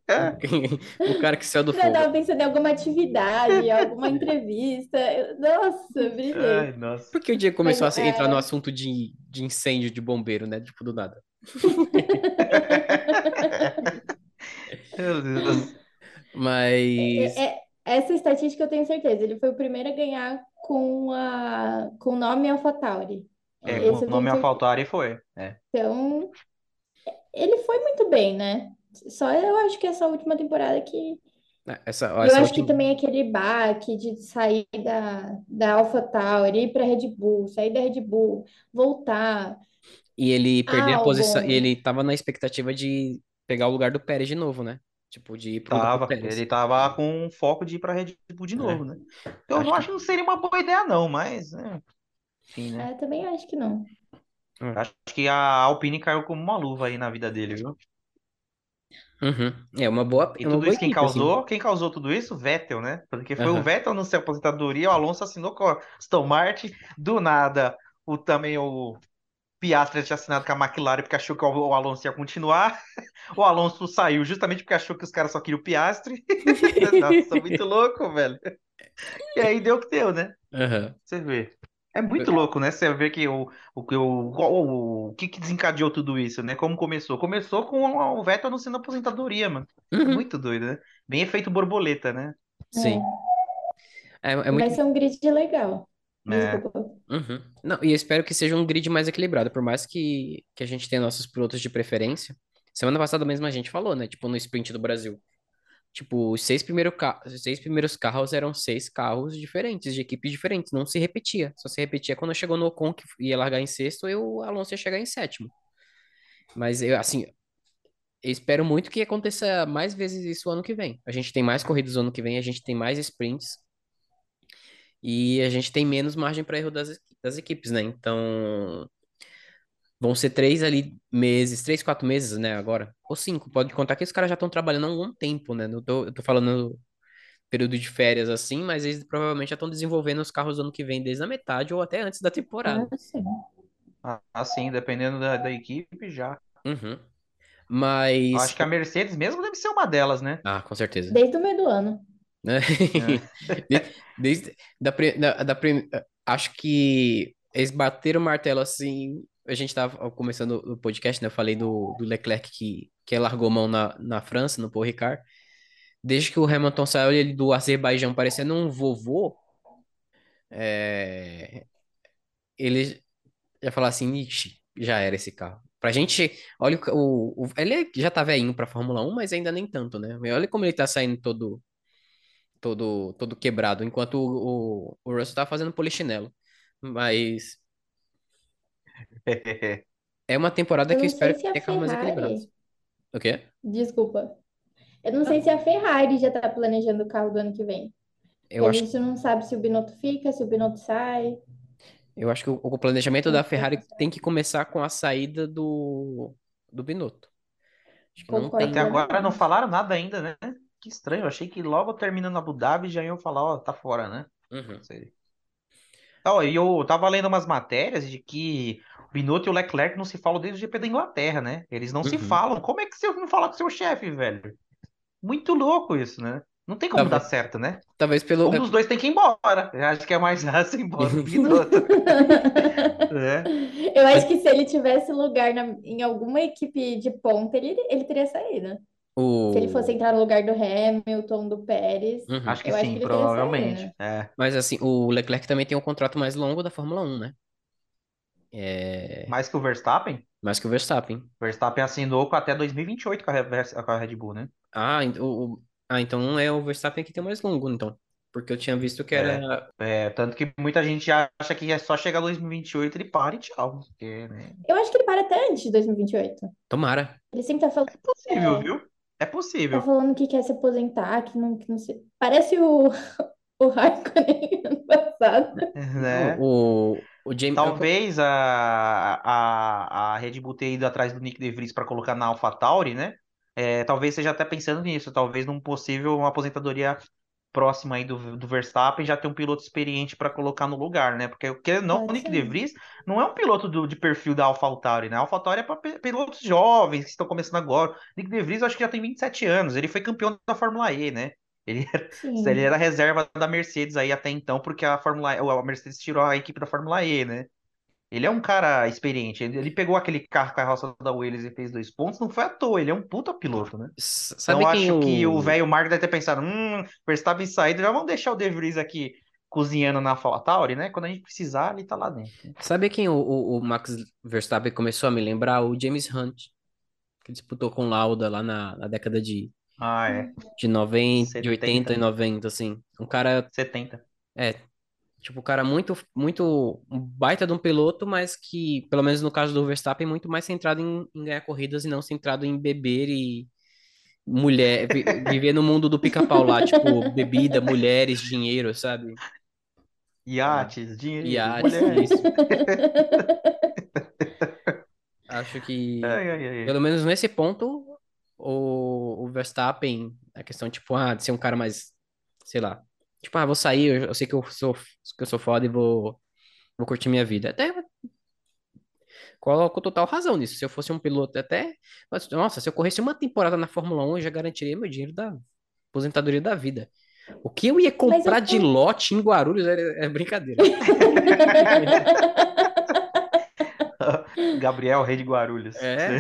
O cara que saiu do Eu fogo. tava pensando em alguma atividade, alguma entrevista. Eu- Nossa, brilhei. Ai, nossa. Por que o dia Mas começou a se- entrar no é, assunto de, de incêndio de bombeiro, né? Tipo, do nada. Meu Deus. Mas. é- é- essa estatística eu tenho certeza. Ele foi o primeiro a ganhar com a com o nome AlphaTauri. É, Esse com o eu nome. AlphaTauri foi. É. Então, ele foi muito bem, né? Só eu acho que essa última temporada que né, Essa, Eu essa acho que última. também aquele baque de sair da, da AlphaTauri, ir para Red Bull, sair da Red Bull, voltar, E ele perder a posição. E ele tava na expectativa de pegar o lugar do Pérez de novo, né? Tipo, de ir pro Tava. Ele tava com foco de ir pra Red Bull de É. novo, né? Eu Acho não que. acho que não seria uma boa ideia, não, mas, né, enfim, né? É, também acho que não. Acho que a Alpine caiu como uma luva aí na vida dele, viu? Uhum. É uma boa, E é uma tudo boa isso quem equipe, assim. causou? Quem causou tudo isso? Vettel, né? Porque foi o Aham. Vettel no seu aposentadoria, o Alonso assinou com a Aston Martin, do nada, o também o Piastri tinha assinado com a McLaren porque achou que o Alonso ia continuar. O Alonso saiu justamente porque achou que os caras só queriam o Piastri. Nossa, muito louco, velho. E aí deu o que deu, né? Aham. Você vê. É muito louco, né? Você vê que o, o, que o, o, o que que desencadeou tudo isso, né? Como começou? Começou com o Vettel anunciando a aposentadoria, mano. É Uhum. muito doido, né? Bem efeito borboleta, né? Sim. É. É, é Vai muito. ser um grid legal. É. Uhum. Não, e eu espero que seja um grid mais equilibrado, por mais que, que a gente tenha nossos pilotos de preferência. Semana passada mesmo a gente falou, né? Tipo, no sprint do Brasil. Tipo, os seis, primeiro ca... os seis primeiros carros eram seis carros diferentes, de equipes diferentes. Não se repetia. Só se repetia quando chegou no Ocon, que ia largar em sexto, e o Alonso ia chegar em sétimo. Mas, eu, assim, eu espero muito que aconteça mais vezes isso ano que vem. A gente tem mais corridas ano que vem, a gente tem mais sprints. E a gente tem menos margem para erro das, das equipes, né? Então, vão ser três ali meses, três, quatro meses, né? Agora, ou cinco. Pode contar que os caras já estão trabalhando há algum tempo, né? Não tô, eu tô falando período de férias assim, mas eles provavelmente já estão desenvolvendo os carros do ano que vem desde a metade ou até antes da temporada. Ah, sim. Assim, dependendo da, da equipe, já. Uhum. Mas. Eu acho que a Mercedes mesmo deve ser uma delas, né? Ah, com certeza. Desde o meio do ano. Né? De- Desde da, da, da acho que eles bateram o martelo assim. A gente tava começando o podcast, né? Eu falei do, do Leclerc que, que largou mão na, na França, no Paul Ricard. Desde que o Hamilton saiu ele do Azerbaijão parecendo um vovô, é, ele já falou assim, ixi, já era esse carro. Pra gente, olha o, o, ele é- já tá velhinho pra Fórmula 1, mas ainda nem tanto, né? Olha como ele tá saindo todo todo, todo quebrado, enquanto o, o, o Russell tá fazendo polichinelo. Mas é uma temporada Eu que eu não espero que a tenha carros mais Ferrari. equilibrados. O quê? Desculpa. Eu não sei se a Ferrari já tá planejando o carro do ano que vem. Eu a acho, gente não sabe se o Binotto fica, se o Binotto sai. eu acho que o, o planejamento da Ferrari tem que começar com a saída do, do Binotto. Acho que não Concordo tem. Até agora não falaram nada ainda, né? Que estranho. Eu achei que logo terminando Abu Dhabi já iam falar, ó, tá fora, né? Uhum. Não sei. Ó, e eu tava lendo umas matérias de que o Binotto e o Leclerc não se falam desde o GP da Inglaterra, né? Eles não se Uhum. falam. Como é que você não fala com seu chefe, velho? Muito louco isso, né? Não tem como dar Talvez, certo, né? talvez pelo. Um dos dois tem que ir embora. Eu acho que é mais fácil ir embora do Binotto, né? Eu acho que se ele tivesse lugar na- em alguma equipe de ponta, ele, ele teria saído. Se ele fosse O... entrar no lugar do Hamilton, do Pérez, Uhum. Acho que eu acho que sim, provavelmente. É. Mas assim, o Leclerc também tem um contrato mais longo da Fórmula 1, né? É... Mais que o Verstappen? Mais que o Verstappen. O Verstappen assinou com até 2028 com a com a Red Bull, né? Ah, o, o- ah, então é o Verstappen que tem mais longo, então. Porque eu tinha visto que É. era. É, tanto que muita gente acha que é só chegar 2028 ele para e tchau. Porque, né? Eu acho que ele para até antes de 2028. Tomara. Ele sempre tá falando, É possível, É. viu? É tá possível. falando que quer se aposentar, que não, que não se... Parece o, o Raikkonen ano passado. Né? O, o, o James. Talvez a, a, a Red Bull ter ido atrás do Nick De Vries para colocar na AlphaTauri, né? É, talvez seja até pensando nisso, talvez num possível uma aposentadoria próxima aí do, do Verstappen já ter um piloto experiente para colocar no lugar, né? Porque querendo ou não, o Nick De. Vries não é um piloto do, de perfil da AlphaTauri, né? A AlphaTauri é para pilotos jovens que estão começando agora. Nick De Vries eu acho que já tem 27 anos, ele foi campeão da Fórmula E, né? Ele era, ele era reserva da Mercedes aí até então, porque a Fórmula a Mercedes tirou a equipe da Fórmula E, né? Ele é um cara experiente. Ele, ele pegou aquele carro carroça da Williams e fez dois pontos, não foi à toa, ele é um puta piloto, né? S- Então Sabe eu quem acho que o o. velho Mark deve ter pensado, hum, Verstappen saído, já vamos deixar o De Vries aqui cozinhando na AlphaTauri, né? Quando a gente precisar, ele tá lá dentro. Sabe quem o, o, o Max Verstappen começou a me lembrar? O James Hunt, que disputou com Lauda lá na, na década de, Ah, é. de 90, de 80 e 70, 90, assim. Um cara, 70. é, tipo, um cara muito, muito, baita de um piloto, mas que, pelo menos no caso do Verstappen, muito mais centrado em, em ganhar corridas e não centrado em beber e mulher, vi- viver no mundo do pica-pau lá, tipo, bebida, mulheres, dinheiro, sabe? Iates, dinheiro, iates, mulheres. isso. Acho que, Ai, ai, ai. pelo menos nesse ponto, o, o Verstappen, a questão, tipo, ah, de ser um cara mais, sei lá, tipo, ah, vou sair, eu, eu sei que eu sou, que eu sou foda e vou, vou curtir minha vida. Até coloco total razão nisso. Se eu fosse um piloto até, mas, nossa, se eu corresse uma temporada na Fórmula 1, eu já garantiria meu dinheiro da aposentadoria da vida. O que eu ia eu comprar de tô... lote em Guarulhos é, é brincadeira. Gabriel, rei de Guarulhos. É,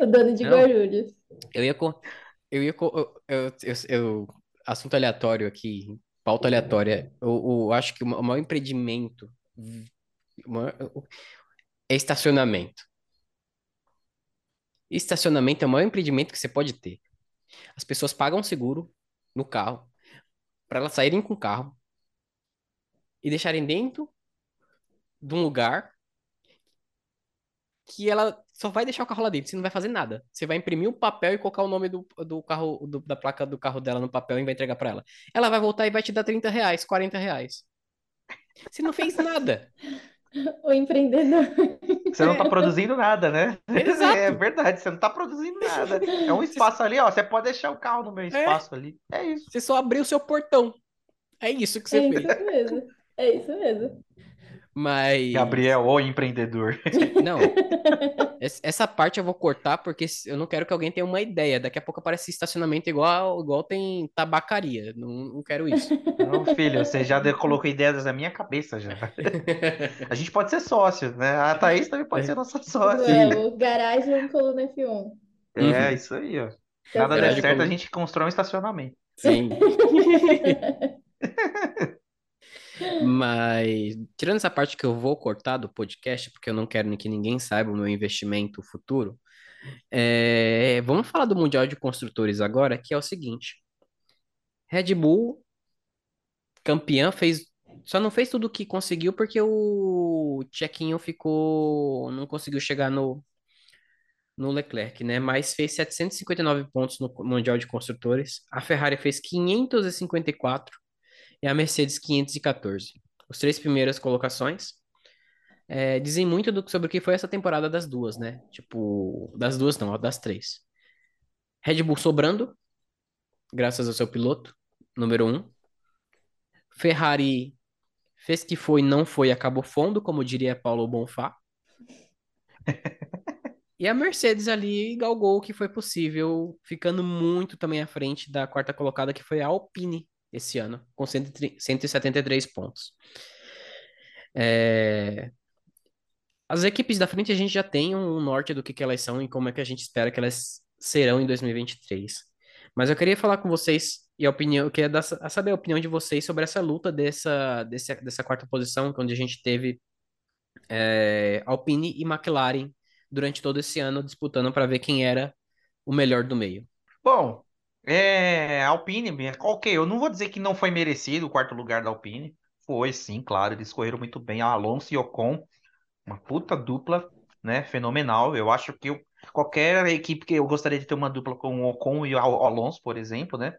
O dono de não. Guarulhos. Eu ia com. Eu ia com. Eu, eu, eu- eu- assunto aleatório aqui, pauta aleatória. Eu, eu acho que o ma- o maior impedimento é estacionamento. Estacionamento é o maior impedimento que você pode ter. As pessoas pagam seguro no carro para elas saírem com o carro e deixarem dentro de um lugar que ela só vai deixar o carro lá dentro, você não vai fazer nada. Você vai imprimir um papel e colocar o nome do, do carro, do- da placa do carro dela no papel e vai entregar para ela. Ela vai voltar e vai te dar 30 reais, 40 reais. Você não fez nada. O empreendedor. Você não tá produzindo nada, né? Exato. É verdade, você não tá produzindo nada. É um espaço ali, ó. Você pode deixar o carro no meu espaço ali. É isso. Você só abriu o seu portão. É isso que você É fez. isso mesmo. É isso mesmo. Mas. Gabriel, o empreendedor. Não. es- Essa parte eu vou cortar porque eu não quero que alguém tenha uma ideia. Daqui a pouco aparece estacionamento igual, igual tem tabacaria. Não, não quero isso. Não, filho, você já de- colocou ideias na minha cabeça já. A gente pode ser sócio, né? A Thaís também pode ser nossa sócia. Vamos, garagem coluna F1. É, Uhum. isso aí, ó. Então, Nada der certo, a gente constrói um estacionamento. Sim. Mas, tirando essa parte que eu vou cortar do podcast, porque eu não quero que ninguém saiba o meu investimento futuro, é, vamos falar do Mundial de Construtores agora, que é o seguinte: Red Bull, campeã, fez, só não fez tudo o que conseguiu porque o Chequinho ficou, não conseguiu chegar no, no Leclerc, né? Mas fez 759 pontos no Mundial de Construtores, a Ferrari fez 554 e a Mercedes 514. Os três primeiras colocações é, dizem muito do- sobre o que foi essa temporada das duas, né? Tipo, das duas não, das três. Red Bull sobrando, graças ao seu piloto, número um. Ferrari fez que foi, não foi, acabou fundo, como diria Paulo Bonfá. E a Mercedes ali galgou o que foi possível, ficando muito também à frente da quarta colocada, que foi a Alpine esse ano, com 103 173 pontos. É, As equipes da frente a gente já tem um norte do que, que elas são e como é que a gente espera que elas serão em 2023. Mas eu queria falar com vocês e a opinião, eu queria dar, saber a opinião de vocês sobre essa luta dessa, dessa, dessa quarta posição, onde a gente teve é, Alpine e McLaren durante todo esse ano disputando para ver quem era o melhor do meio. Bom, é, Alpine, ok, eu não vou dizer que não foi merecido o quarto lugar da Alpine. Foi sim, claro, eles correram muito bem. Alonso e Ocon, uma puta dupla, né? Fenomenal. Eu acho que eu- qualquer equipe que eu gostaria de ter uma dupla com o Ocon e o Al- Alonso, por exemplo, né?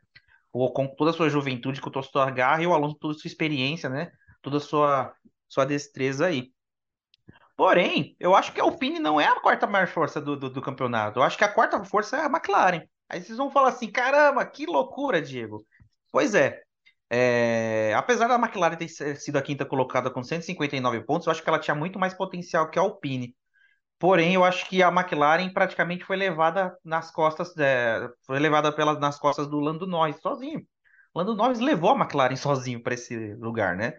O Ocon com toda a sua juventude, com toda a sua garra, e o Alonso com toda a sua experiência, né? Toda a sua, sua destreza aí. Porém, eu acho que a Alpine não é a quarta maior força do, do, do campeonato. Eu acho que a quarta força é a McLaren. Aí vocês vão falar assim: caramba, que loucura, Diego. Pois é. é, apesar da McLaren ter sido a quinta colocada com 159 pontos, eu acho que ela tinha muito mais potencial que a Alpine. Porém, eu acho que a McLaren praticamente foi levada nas costas, é, foi levada pelas, nas costas do Lando Norris sozinho. Lando Norris levou a McLaren sozinho para esse lugar, né?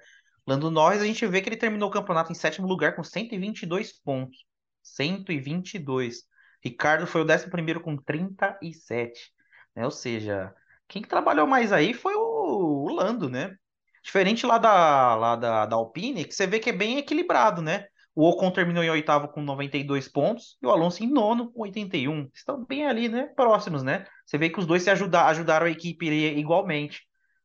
Lando Norris, a gente vê que ele terminou o campeonato em sétimo lugar com 122 pontos. 122. Ricardo foi o décimo primeiro com 37. Né? Ou seja, quem que trabalhou mais aí foi o, o Lando, né? Diferente lá da, lá da, da Alpine, que você vê que é bem equilibrado, né? O Ocon terminou em oitavo com 92 pontos e o Alonso em nono com 81. Estão bem ali, né? Próximos, né? Você vê que os dois se ajuda- ajudaram a equipe igualmente.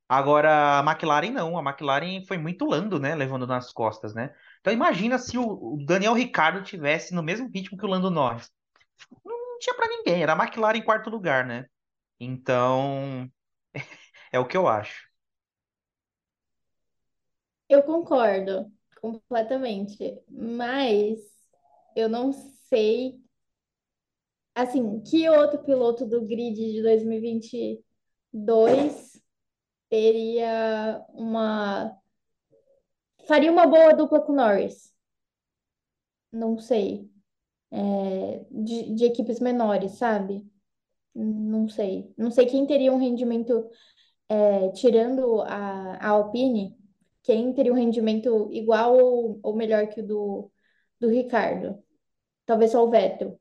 Agora, a McLaren não. A McLaren foi muito Lando, né? Levando nas costas, né? Então imagina se o o Daniel Ricciardo tivesse no mesmo ritmo que o Lando Norris. Não tinha pra ninguém. Era a McLaren em quarto lugar, né? Então, é o que eu acho. Eu concordo completamente, mas eu não sei, assim, que outro piloto do grid de 2022 teria uma faria uma boa dupla com Norris. Não sei. É, de, de equipes menores, sabe? Não sei. Não sei quem teria um rendimento, é, tirando a, a Alpine, quem teria um rendimento igual ou, ou melhor que o do, do Ricardo. Talvez só o Vettel.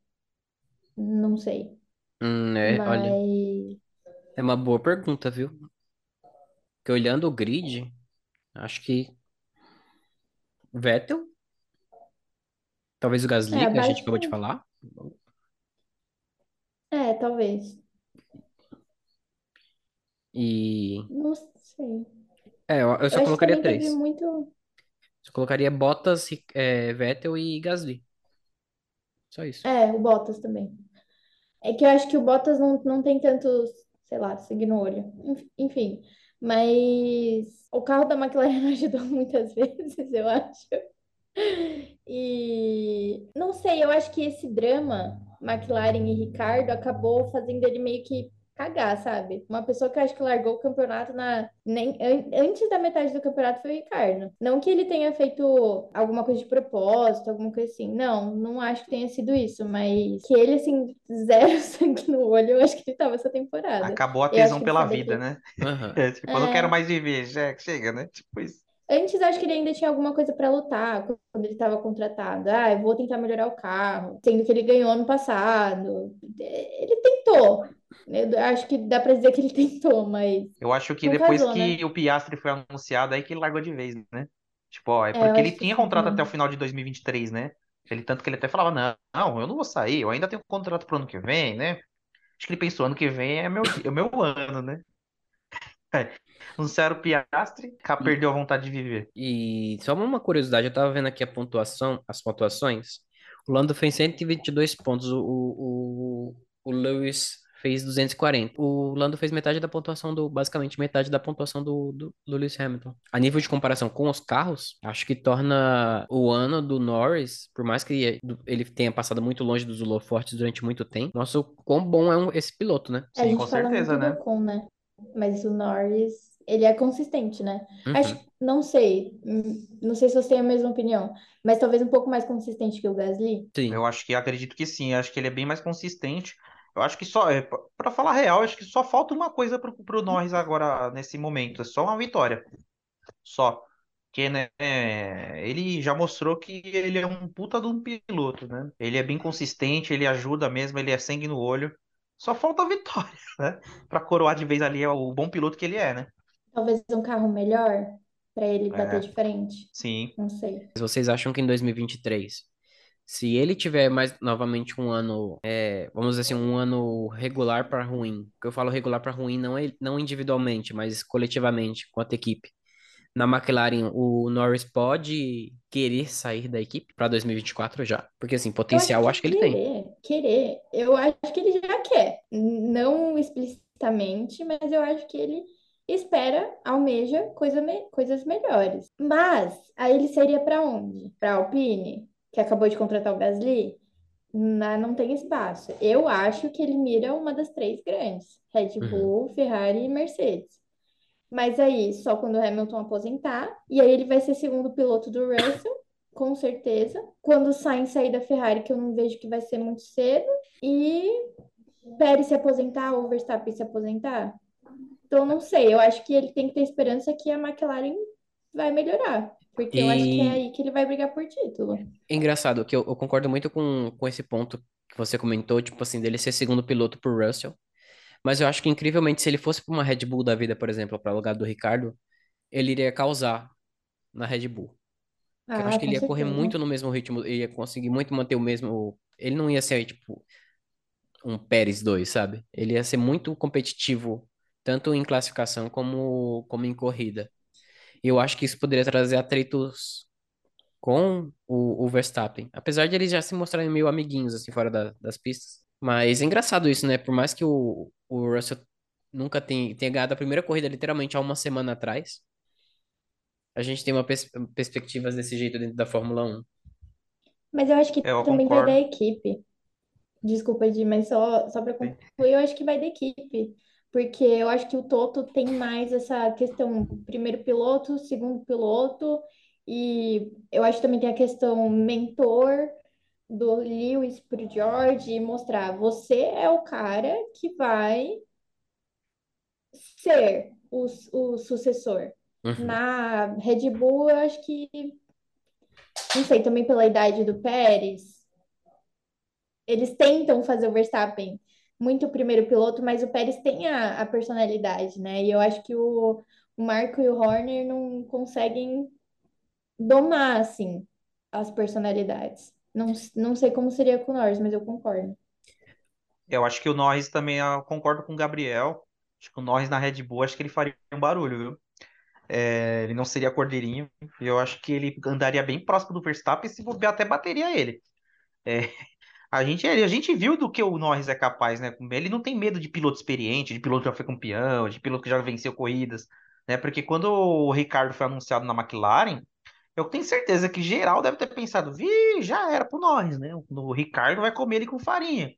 Não sei. Hum, é, olha, Mas é uma boa pergunta, viu? Porque olhando o grid, acho que Vettel, talvez o Gasly, é, que a gente acabou de falar. É, talvez. E Não sei. é, eu, eu Eu só acho que colocaria também teve três. muito. Só colocaria Bottas, é, Vettel e Gasly. Só isso. É, o Bottas também. É que eu acho que o Bottas não, não tem tanto, sei lá, sangue no olho. Enf- Enfim, mas o carro da McLaren ajudou muitas vezes, eu acho. E não sei, eu acho que esse drama, McLaren e Ricardo, acabou fazendo ele meio que cagar, sabe? Uma pessoa que eu acho que largou o campeonato na nem an- antes da metade do campeonato foi o Ricardo. Não que ele tenha feito alguma coisa de propósito, alguma coisa assim. Não, não acho que tenha sido isso, mas que ele assim zero sangue no olho, eu acho que ele tava essa temporada. Acabou a tesão pela vida, que- né? Aham. É, tipo, eu não É. quero mais viver, já chega, né? Tipo isso. Antes acho que ele ainda tinha alguma coisa pra lutar quando ele estava contratado. Ah, eu vou tentar melhorar o carro, sendo que ele ganhou ano passado. Ele tentou. Eu acho que dá pra dizer que ele tentou, mas Eu acho que depois casou, que né? o Piastri foi anunciado, aí que ele largou de vez, né? Tipo, ó, é É, porque ele acho que tinha sim contrato até também. o final de 2023, né? Ele, tanto que ele até falava, não, não, eu não vou sair, eu ainda tenho contrato pro ano que vem, né? Acho que ele pensou, ano que vem é meu, é meu ano, né? É. Anunciaram o Piastri, cá E- perdeu a vontade de viver. E só uma curiosidade, eu tava vendo aqui a pontuação, as pontuações. O Lando fez 122 pontos, o, o, o Lewis fez 240. O Lando fez metade da pontuação do, basicamente metade da pontuação do, do, do Lewis Hamilton. A nível de comparação com os carros, acho que torna o ano do Norris, por mais que ele tenha passado muito longe dos holofortes durante muito tempo, nossa, o quão bom é um- esse piloto, né? Sim, com certeza, né? Ocon, né? Mas o Norris, ele é consistente, né? Acho, Uhum. não sei, hum, não sei se você tem a mesma opinião, mas talvez um pouco mais consistente que o Gasly. Sim. Eu acho que acredito que sim, acho que ele é bem mais consistente. Eu acho que só, é, pa- pra falar real, acho que só falta uma coisa pro, pro Norris agora nesse momento, é só uma vitória. Só. Porque, né, ele já mostrou que ele é um puta de um piloto, né? Ele é bem consistente, ele ajuda mesmo, ele é sangue no olho. Só falta a vitória, né? Pra coroar de vez ali o bom piloto que ele é, né? Talvez um carro melhor para ele bater É, de frente. sim. Não sei. Mas Vocês acham que em 2023, se ele tiver mais novamente um ano, é, vamos dizer assim, um ano regular para ruim, que eu falo regular para ruim não, é, não individualmente, mas coletivamente, quanto equipe. Na McLaren, o Norris pode querer sair da equipe para 2024 já, porque assim, Eu acho potencial eu que acho que ele tem. querer, querer, eu acho que ele já quer. Não explicitamente, mas eu acho que ele espera, almeja coisa me- coisas melhores. Mas aí ele seria para onde? Para Alpine, que acabou de contratar o Gasly? Na- não tem espaço. Eu acho que ele mira uma das três grandes: Red Uhum. Bull, Ferrari e Mercedes. Mas aí, só quando o Hamilton aposentar, e aí ele vai ser segundo piloto do Russell, com certeza. Quando o Sainz sair da Ferrari, que eu não vejo que vai ser muito cedo, e Pérez se aposentar ou Verstappen se aposentar. Então, não sei, eu acho que ele tem que ter esperança que a McLaren vai melhorar, porque eu acho que é E aí que ele vai brigar por título. é engraçado que eu, eu concordo muito com, com esse ponto que você comentou, tipo assim, dele ser segundo piloto por Russell. Mas eu acho que incrivelmente, se ele fosse para uma Red Bull da vida, por exemplo, para o lugar do Ricardo, ele iria causar na Red Bull. Porque eu Ah, acho que ele ia correr certeza. muito no mesmo ritmo, ele ia conseguir muito manter o mesmo. Ele não ia ser, tipo, um Pérez 2, sabe? Ele ia ser muito competitivo, tanto em classificação como, como em corrida. E eu acho que isso poderia trazer atritos com o, o Verstappen. Apesar de eles já se mostrarem meio amiguinhos, assim, fora da- das pistas. Mas é engraçado isso, né? Por mais que o, o Russell nunca tenha, tenha ganhado a primeira corrida literalmente há uma semana atrás, a gente tem uma pers perspectivas desse jeito dentro da Fórmula 1. Mas eu acho que É, eu também vai da concordo. equipe. Desculpa, Di, mas só, só para concluir, eu acho que vai da equipe. Porque eu acho que o Toto tem mais essa questão, primeiro piloto, segundo piloto, e eu acho que também tem a questão mentor do Lewis para o George e mostrar, você é o cara que vai ser o, o sucessor. Uhum. Na Red Bull, eu acho que, não sei, também pela idade do Pérez, eles tentam fazer o Verstappen muito o primeiro piloto, mas o Pérez tem a, a personalidade, né? E eu acho que o, o Marco e o Horner não conseguem domar, assim, as personalidades. Não, não sei como seria com o Norris, mas eu concordo. Eu acho que o Norris também, eu concordo com o Gabriel. Acho que o Norris na Red Bull, acho que ele faria um barulho, viu? É, ele não seria cordeirinho. Eu acho que ele andaria bem próximo do Verstappen e se bobear até bateria ele. É, a gente, a gente viu do que o Norris é capaz, né? Ele não tem medo de piloto experiente, de piloto que já foi campeão, de piloto que já venceu corridas, né? Porque quando o Ricardo foi anunciado na McLaren, eu tenho certeza que geral deve ter pensado, vi, já era pro Norris, né? O Ricardo vai comer ele com farinha.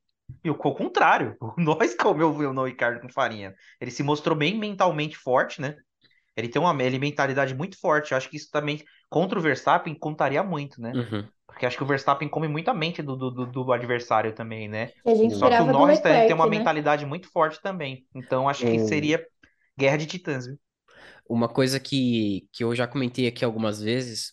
E o contrário, nós comeu o Ricardo com farinha. Ele se mostrou bem mentalmente forte, né? Ele tem uma ele mentalidade muito forte. Eu acho que isso também, contra o Verstappen, contaria muito, né? Uhum. Porque acho que o Verstappen come muito a mente do, do, do adversário também, né? Que a gente Só que o Norris tem uma né? mentalidade muito forte também. Então acho que O- seria guerra de titãs, viu? Uma coisa que, que eu já comentei aqui algumas vezes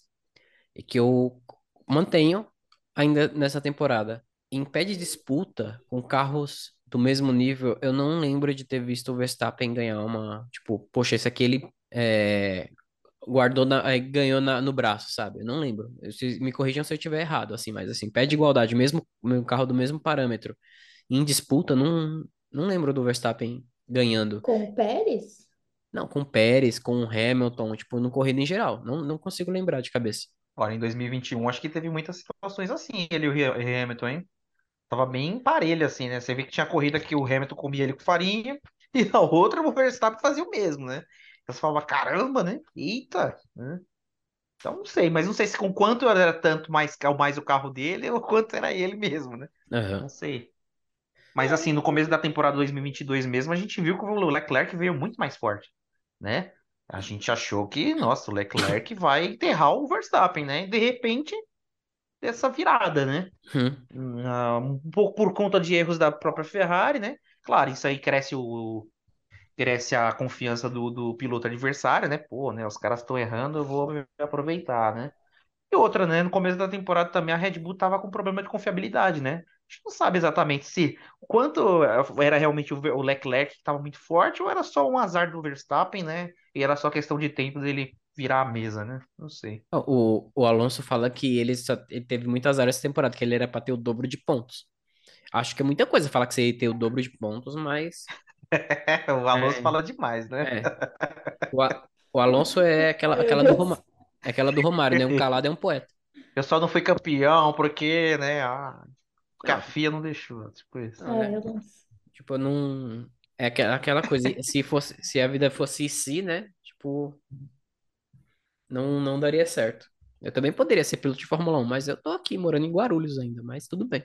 e que eu mantenho ainda nessa temporada. Em pé de disputa com carros do mesmo nível, eu não lembro de ter visto o Verstappen ganhar uma. Tipo, poxa, esse aqui ele é, guardou na, é, ganhou na- no braço, sabe? Eu não lembro. Vocês me corrijam se eu estiver errado, assim, mas assim, pé de igualdade, mesmo um carro do mesmo parâmetro. Em disputa, não, não lembro do Verstappen ganhando. Com o Pérez? Não, com o Pérez, com o Hamilton, tipo, no corrida em geral. Não, não consigo lembrar de cabeça. Agora, em 2021, acho que teve muitas situações assim, ele e o Ha- Hamilton, hein? Tava bem parelho, assim, né? Você vê que tinha corrida que o Hamilton comia ele com farinha, e na outra o Verstappen fazia o mesmo, né? Então você falava, caramba, né? Eita! né? Então não sei, mas não sei se com quanto era tanto mais, mais o carro dele ou quanto era ele mesmo, né? Aham. Não sei. Mas assim, no começo da temporada 2022 mesmo, a gente viu que o Leclerc veio muito mais forte, né? A gente achou que, nossa, o Leclerc vai enterrar o Verstappen, né? De repente, essa virada, né? Hum. Ah, um pouco por conta de erros da própria Ferrari, né? Claro, isso aí cresce o cresce a confiança do, do piloto adversário, né? Pô, né? Os caras estão errando, eu vou aproveitar, né? E outra, né? No começo da temporada também a Red Bull tava com problema de confiabilidade, né? A gente não sabe exatamente se quanto era realmente o Leclerc que estava muito forte ou era só um azar do Verstappen, né? E era só questão de tempo dele virar a mesa, né? Não sei. O, o Alonso fala que ele, só, ele teve muitas áreas essa temporada, que ele era pra ter o dobro de pontos. Acho que é muita coisa falar que você ia ter o dobro de pontos, mas. o Alonso É. fala demais, né? É. O, A- o Alonso é aquela, aquela do. Roma, é aquela do Romário, né? Um calado é um poeta. Eu só não fui campeão porque, né? Ah, porque a Não. FIA não deixou. Tipo isso. Não, É. Tipo, não. É aquela, aquela coisa. Se fosse, se a vida fosse si, né? Tipo, não, não daria certo. Eu também poderia ser piloto de Fórmula 1, mas eu tô aqui morando em Guarulhos ainda, mas tudo bem.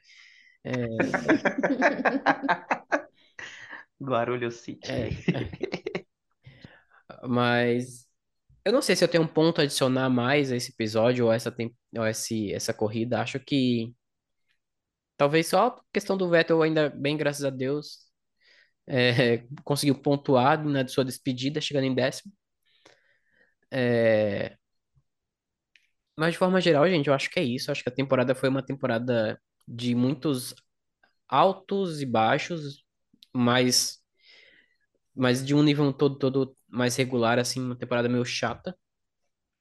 É, Guarulhos City. é, é. Mas eu não sei se eu tenho um ponto a adicionar mais a esse episódio ou essa, ou esse, essa corrida. Acho que talvez só a questão do Vettel, ainda bem, graças a Deus, é, conseguiu pontuar na sua despedida, chegando em décimo. É, mas de forma geral, gente, eu acho que é isso. Acho que a temporada foi uma temporada de muitos altos e baixos, mas, mas de um nível todo, todo mais regular, assim, uma temporada meio chata,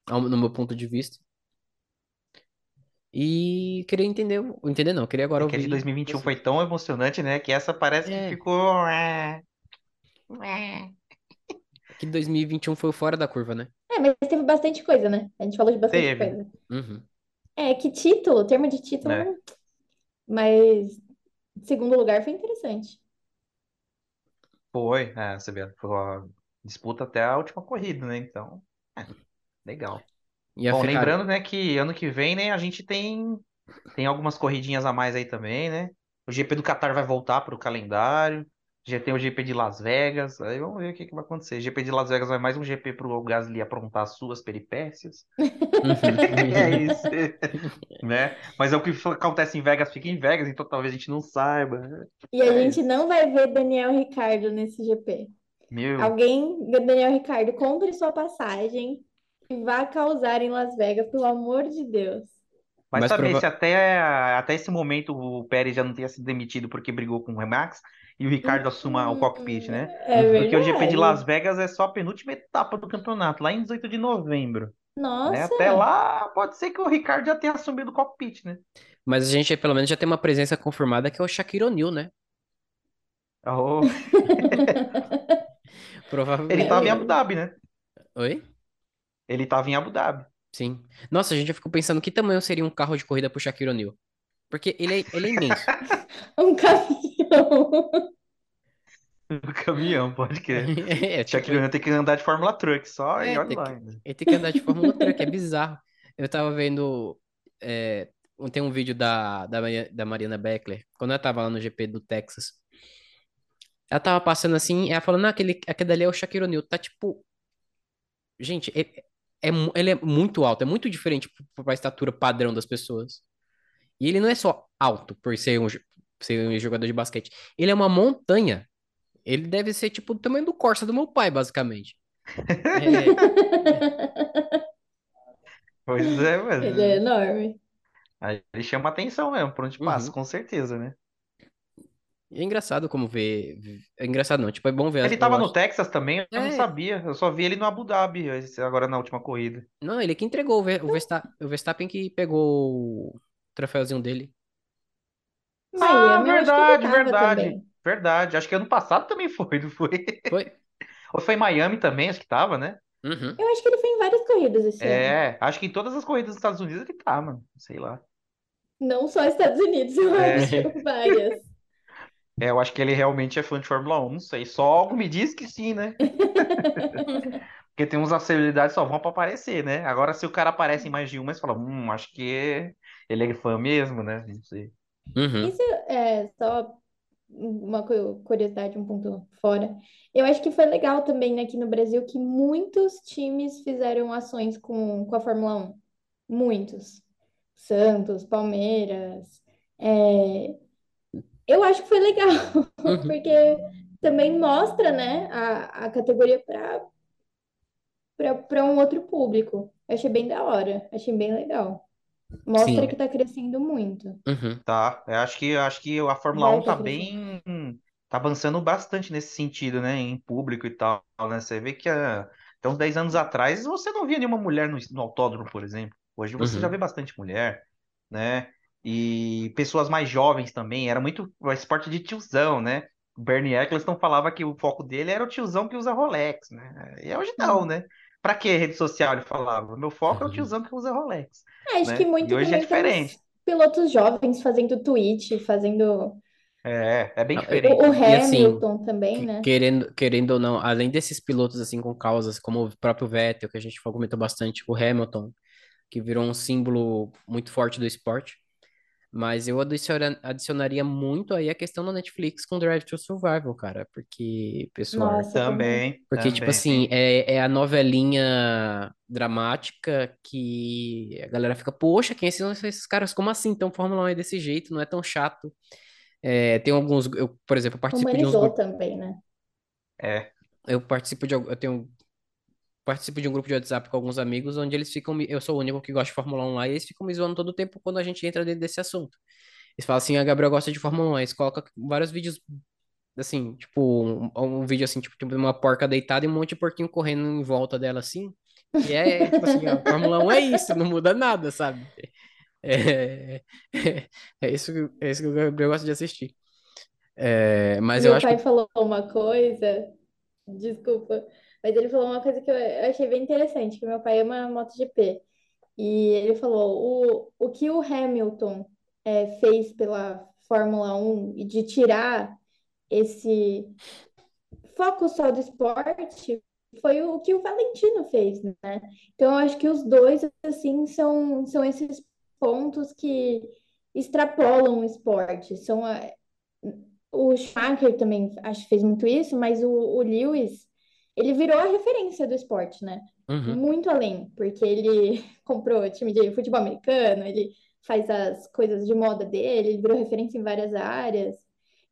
no meu ponto de vista. E queria entender, entender não, queria agora É que a de ouvir 2021 você. foi tão emocionante, né? Que essa parece que É. ficou. é, é. Que 2021 foi o fora da curva, né? É, mas teve bastante coisa, né? A gente falou de bastante Teve. coisa. Uhum. É, que título, termo de título, É. mas segundo lugar foi interessante. Foi, é, você vê, foi uma disputa até a última corrida, né? Então, é, legal. Bom, Ferrari? lembrando, né, que ano que vem, né, a gente tem, tem algumas corridinhas a mais aí também, né? O GP do Qatar vai voltar para o calendário. Já tem o GP de Las Vegas. Aí vamos ver o que, que vai acontecer. GP de Las Vegas vai mais um GP para o Gasly aprontar as suas peripécias. É isso. né? Mas é o que acontece em Vegas, fica em Vegas, então talvez a gente não saiba. né? E a É gente isso. não vai ver Daniel Ricciardo nesse GP. Meu, Alguém, Daniel Ricciardo, compre sua passagem e vá causar em Las Vegas, pelo amor de Deus. Vai Mas saber prova- se até, até esse momento o Pérez já não tenha sido demitido porque brigou com o Max e o Ricardo assuma o cockpit, né? É Porque o GP de. Las Vegas é só a penúltima etapa do campeonato, lá em 18 de novembro. né? Nossa, Até lá, pode ser que o Ricardo já tenha assumido o cockpit, né? Mas a gente pelo menos já tem uma presença confirmada que é o Shaquille O'Neal, né? Oh, Provavelmente. ele tava em. Abu Dhabi, né? Oi? Ele tava em Abu Dhabi. Sim. Nossa, a gente já ficou pensando que tamanho seria um carro de corrida pro Shaquille O'Neal. Porque ele é, ele é imenso. um caminhão. O caminhão, pode crer. É, tipo, Shaquille O'Neal tem que andar de Fórmula Truck só É, e olha lá que- ele tem que andar de Fórmula Truck, é bizarro. Eu tava vendo é, tem um vídeo da, da, da Mariana Beckler, quando ela tava lá no GP do Texas. Ela tava passando assim, ela falando, não, aquele, aquele dali é o Shaquille O'Neal. Tá tipo. Gente, é, é ele é muito alto, é muito diferente p- pra estatura padrão das pessoas. E ele não é só alto por ser um, ser um jogador de basquete. Ele é uma montanha. Ele deve ser tipo do tamanho do Corsa do meu pai, basicamente. É, Pois é, mas Ele é enorme. aí ele chama atenção mesmo, por onde passa, Uhum. com certeza, né? É engraçado como ver. É engraçado não, tipo, é bom ver. Ele eu tava no acho- Texas também, eu não É. sabia. Eu só vi ele no Abu Dhabi, agora na última corrida. Não, ele que entregou o Ver- o Verstappen, o Verstappen que pegou o troféuzinho dele. Acho que ele verdade, verdade. também. Verdade. Acho que ano passado também foi, não foi? Foi? Ou foi em Miami também, acho que tava, né? Uhum. Eu acho que ele foi em várias corridas esse ano. É, acho que em todas as corridas dos Estados Unidos ele tá, mano. Sei lá. Não só Estados Unidos, eu É. acho, várias. É, eu acho que ele realmente é fã de Fórmula 1, não sei. Só algo me diz que sim, né? Porque tem uns que só vão pra aparecer, né? Agora, se o cara aparece em mais de uma, você fala, hum, acho que ele é fã mesmo, né? Não sei. Uhum. Isso é só uma cu- curiosidade, um ponto fora. Eu acho que foi legal também aqui no Brasil que muitos times fizeram ações com, com a Fórmula 1. Muitos. Santos, Palmeiras. é, Eu acho que foi legal, Uhum. porque também mostra, né, a, a categoria para para um outro público. Eu achei bem da hora, achei bem legal. Mostra Sim. que tá crescendo muito. Uhum. Tá, eu acho que, acho que a Fórmula Vai 1 tá tá bem. Tá avançando bastante nesse sentido, né? Em público e tal, né? Você vê que há, até uns 10 anos atrás você não via nenhuma mulher no, no autódromo, por exemplo. Hoje você já Uhum. vê bastante mulher, né? E pessoas mais jovens também. Era muito o esporte de tiozão, né? O Bernie Eccleston falava que o foco dele era o tiozão que usa Rolex, né? E hoje não, né? Pra que rede social ele falava? Meu foco é o tiozão que usa Rolex, É, acho né? que muito E hoje é também diferente. pilotos jovens fazendo tweet, fazendo É, é bem diferente. o, o assim, Hamilton também, que- né? querendo, querendo ou não, além desses pilotos assim com causas, como o próprio Vettel, que a gente comentou bastante, o Hamilton, que virou um símbolo muito forte do esporte, mas eu adiciona- adicionaria muito aí a questão da Netflix com Drive to Survival, cara, porque, pessoal, Nossa, também. Também, porque, tipo assim, também. é, é a novelinha dramática que a galera fica, poxa, quem são esses caras? Como assim? Então, Fórmula 1 é desse jeito, não é tão chato. É, tem alguns, eu, por exemplo, eu participo de uns Humanizou também, né? É, eu participo de, eu tenho, participo de um grupo de WhatsApp com alguns amigos, onde eles ficam, eu sou o único que gosta de Fórmula 1 lá, e eles ficam me zoando todo o tempo quando a gente entra dentro desse assunto. Eles falam assim, a Gabriel gosta de Fórmula 1, aí eles colocam vários vídeos, assim, tipo, um, um vídeo assim, tipo, de uma porca deitada e um monte de porquinho correndo em volta dela, assim, e é, tipo assim, a Fórmula 1 é isso, não muda nada, sabe? É, é isso, que- é isso que o Gabriel gosta de assistir. É, mas eu Meu acho pai que... falou uma coisa, desculpa, mas ele falou uma coisa que eu achei bem interessante, que meu pai ama MotoGP. E ele falou, o, o que o Hamilton é, fez pela Fórmula 1 e de tirar esse foco só do esporte foi o que o Valentino fez, né? Então, eu acho que os dois, assim, são, são esses pontos que extrapolam o esporte. São a- o Schumacher também, acho que fez muito isso, mas o, o Lewis, ele virou a referência do esporte, né? Uhum, Muito além, porque ele comprou time de futebol americano, ele faz as coisas de moda dele, ele virou referência em várias áreas.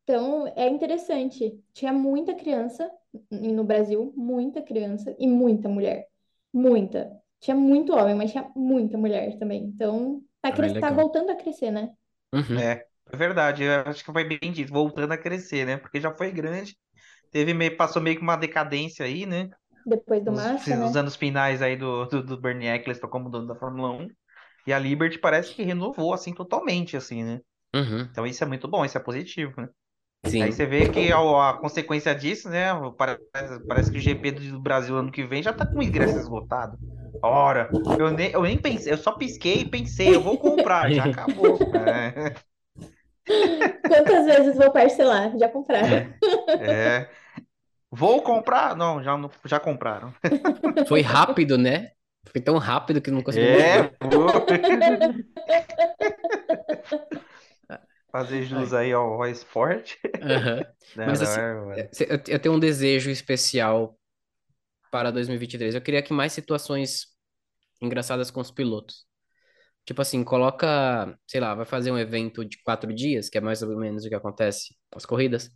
Então, é interessante. Tinha muita criança no Brasil, muita criança e muita mulher. Muita. Tinha muito homem, mas tinha muita mulher também. Então, tá, Ah, tá voltando a crescer, né? Uhum, é, é verdade. Eu acho que foi bem dito, voltando a crescer, né? Porque já foi grande. Teve meio, passou meio que uma decadência aí, né? Depois do Massa, nos né? anos finais aí do, do, do Bernie Eccleston como dono da Fórmula 1. E a Liberty parece que renovou, assim, totalmente, assim, né? uhum, Então isso é muito bom, isso é positivo, né? Aí sim. você vê que a, a consequência disso, né? Parece, parece que o GP do Brasil ano que vem já tá com o ingresso esgotado. Ora, eu nem, eu nem pensei, eu só pisquei e pensei, eu vou comprar, já acabou. É, Quantas vezes vou parcelar? Já compraram? é. Vou comprar? Não, já, já compraram. Foi rápido, né? Foi tão rápido que não conseguiu É. Fazer jus aí ao, ao esporte. Não, Mas não, assim, é, é, eu eu tenho um desejo especial para 2023. Eu queria que mais situações engraçadas com os pilotos. Tipo assim, coloca, sei lá, vai fazer um evento de quatro dias, que é mais ou menos o que acontece com as corridas.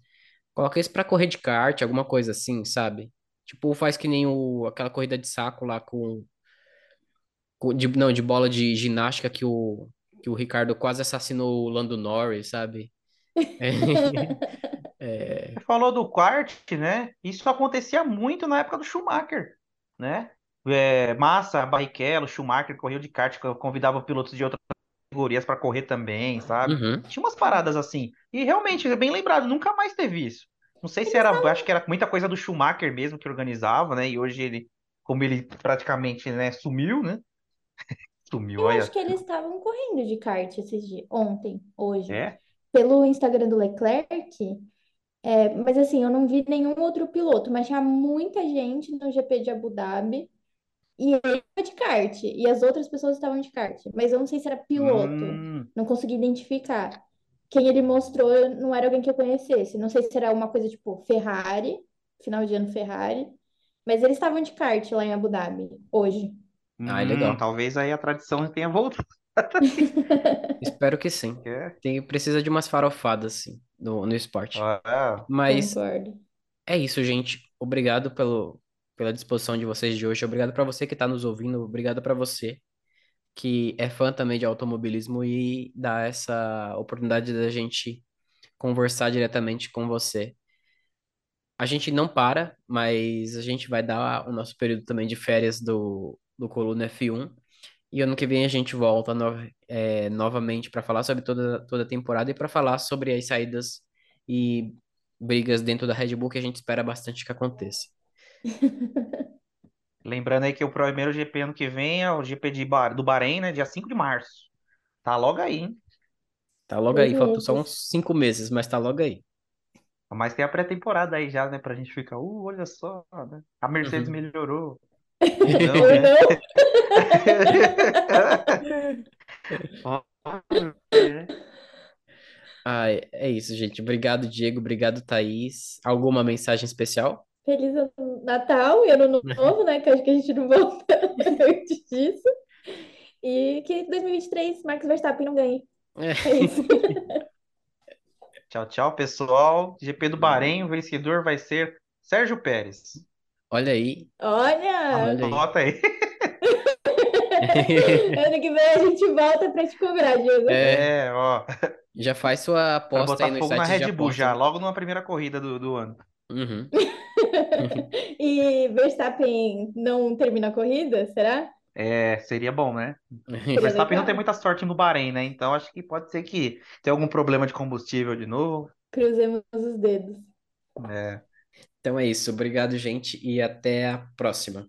Coloca isso pra correr de kart, alguma coisa assim, sabe? Tipo, faz que nem o, aquela corrida de saco lá com, com- de, não, de bola de ginástica que o, que o Ricardo quase assassinou o Lando Norris, sabe? É, Você falou do kart, né? Isso acontecia muito na época do Schumacher, né? É, Massa, Barrichello, Schumacher corriam de kart, convidava pilotos de outras categorias para correr também, sabe? uhum. Tinha umas paradas assim. E realmente, é bem lembrado, nunca mais teve isso. Não sei se era, acho que era muita coisa do Schumacher mesmo que organizava, né? E hoje ele, como ele praticamente, né, sumiu, né? Sumiu, Eu acho olha. que eles estavam correndo de kart esses dias, ontem, hoje, É? pelo Instagram do Leclerc. É, mas assim, eu não vi nenhum outro piloto, mas tinha muita gente no GP de Abu Dhabi e ele de kart e as outras pessoas estavam de kart, mas eu não sei se era piloto, Hum, não consegui identificar. Quem ele mostrou não era alguém que eu conhecesse, não sei se era uma coisa tipo Ferrari, final de ano Ferrari, mas eles estavam de kart lá em Abu Dhabi hoje. Ah, hum, legal. talvez aí a tradição tenha voltado. Espero que sim. É. Tem, precisa de umas farofadas, assim, no, no esporte. Ah, Mas Concordo. é isso, gente. Obrigado pelo, pela disposição de vocês de hoje. Obrigado para você que está nos ouvindo. Obrigado para você que é fã também de automobilismo e dá essa oportunidade da gente conversar diretamente com você. A gente não para, mas a gente vai dar o nosso período também de férias do, do Coluna F1. E ano que vem a gente volta no- é, novamente para falar sobre toda, toda a temporada e para falar sobre as saídas e brigas dentro da Red Bull que a gente espera bastante que aconteça. lembrando aí que o primeiro GP ano que vem é o GP de Ba- do Bahrein, né? Dia 5 de março. Tá logo aí, hein? Tá logo aí, faltam só uns cinco meses, mas tá logo aí. Mas tem a pré-temporada aí já, né? Pra gente ficar, uh, olha só, né? A Mercedes Uhum. melhorou. Não, né? não? Ah, é é isso, gente. Obrigado, Diego. Obrigado, Thaís. Alguma mensagem especial? Feliz Natal e Ano Novo, né? Que eu acho que a gente não volta antes disso. E que 2023 Max Verstappen não ganhe. É. É isso. Tchau, tchau, pessoal. GP do Bahrein, o vencedor vai ser Sérgio Pérez. Olha aí. Olha, Olha aí. Anota aí. ano que vem a gente volta pra te cobrar, Diego. É, É, ó. já faz sua aposta botar aí no fogo na site de Red Bull já, logo numa primeira corrida do, do ano. Uhum. E Verstappen não termina a corrida, será? É, seria bom, né? O Seria Verstappen não tem muita sorte no Bahrein, né? Então acho que pode ser que tenha algum problema de combustível de novo. Cruzemos os dedos. É. Então é isso. Obrigado, gente, e até a próxima.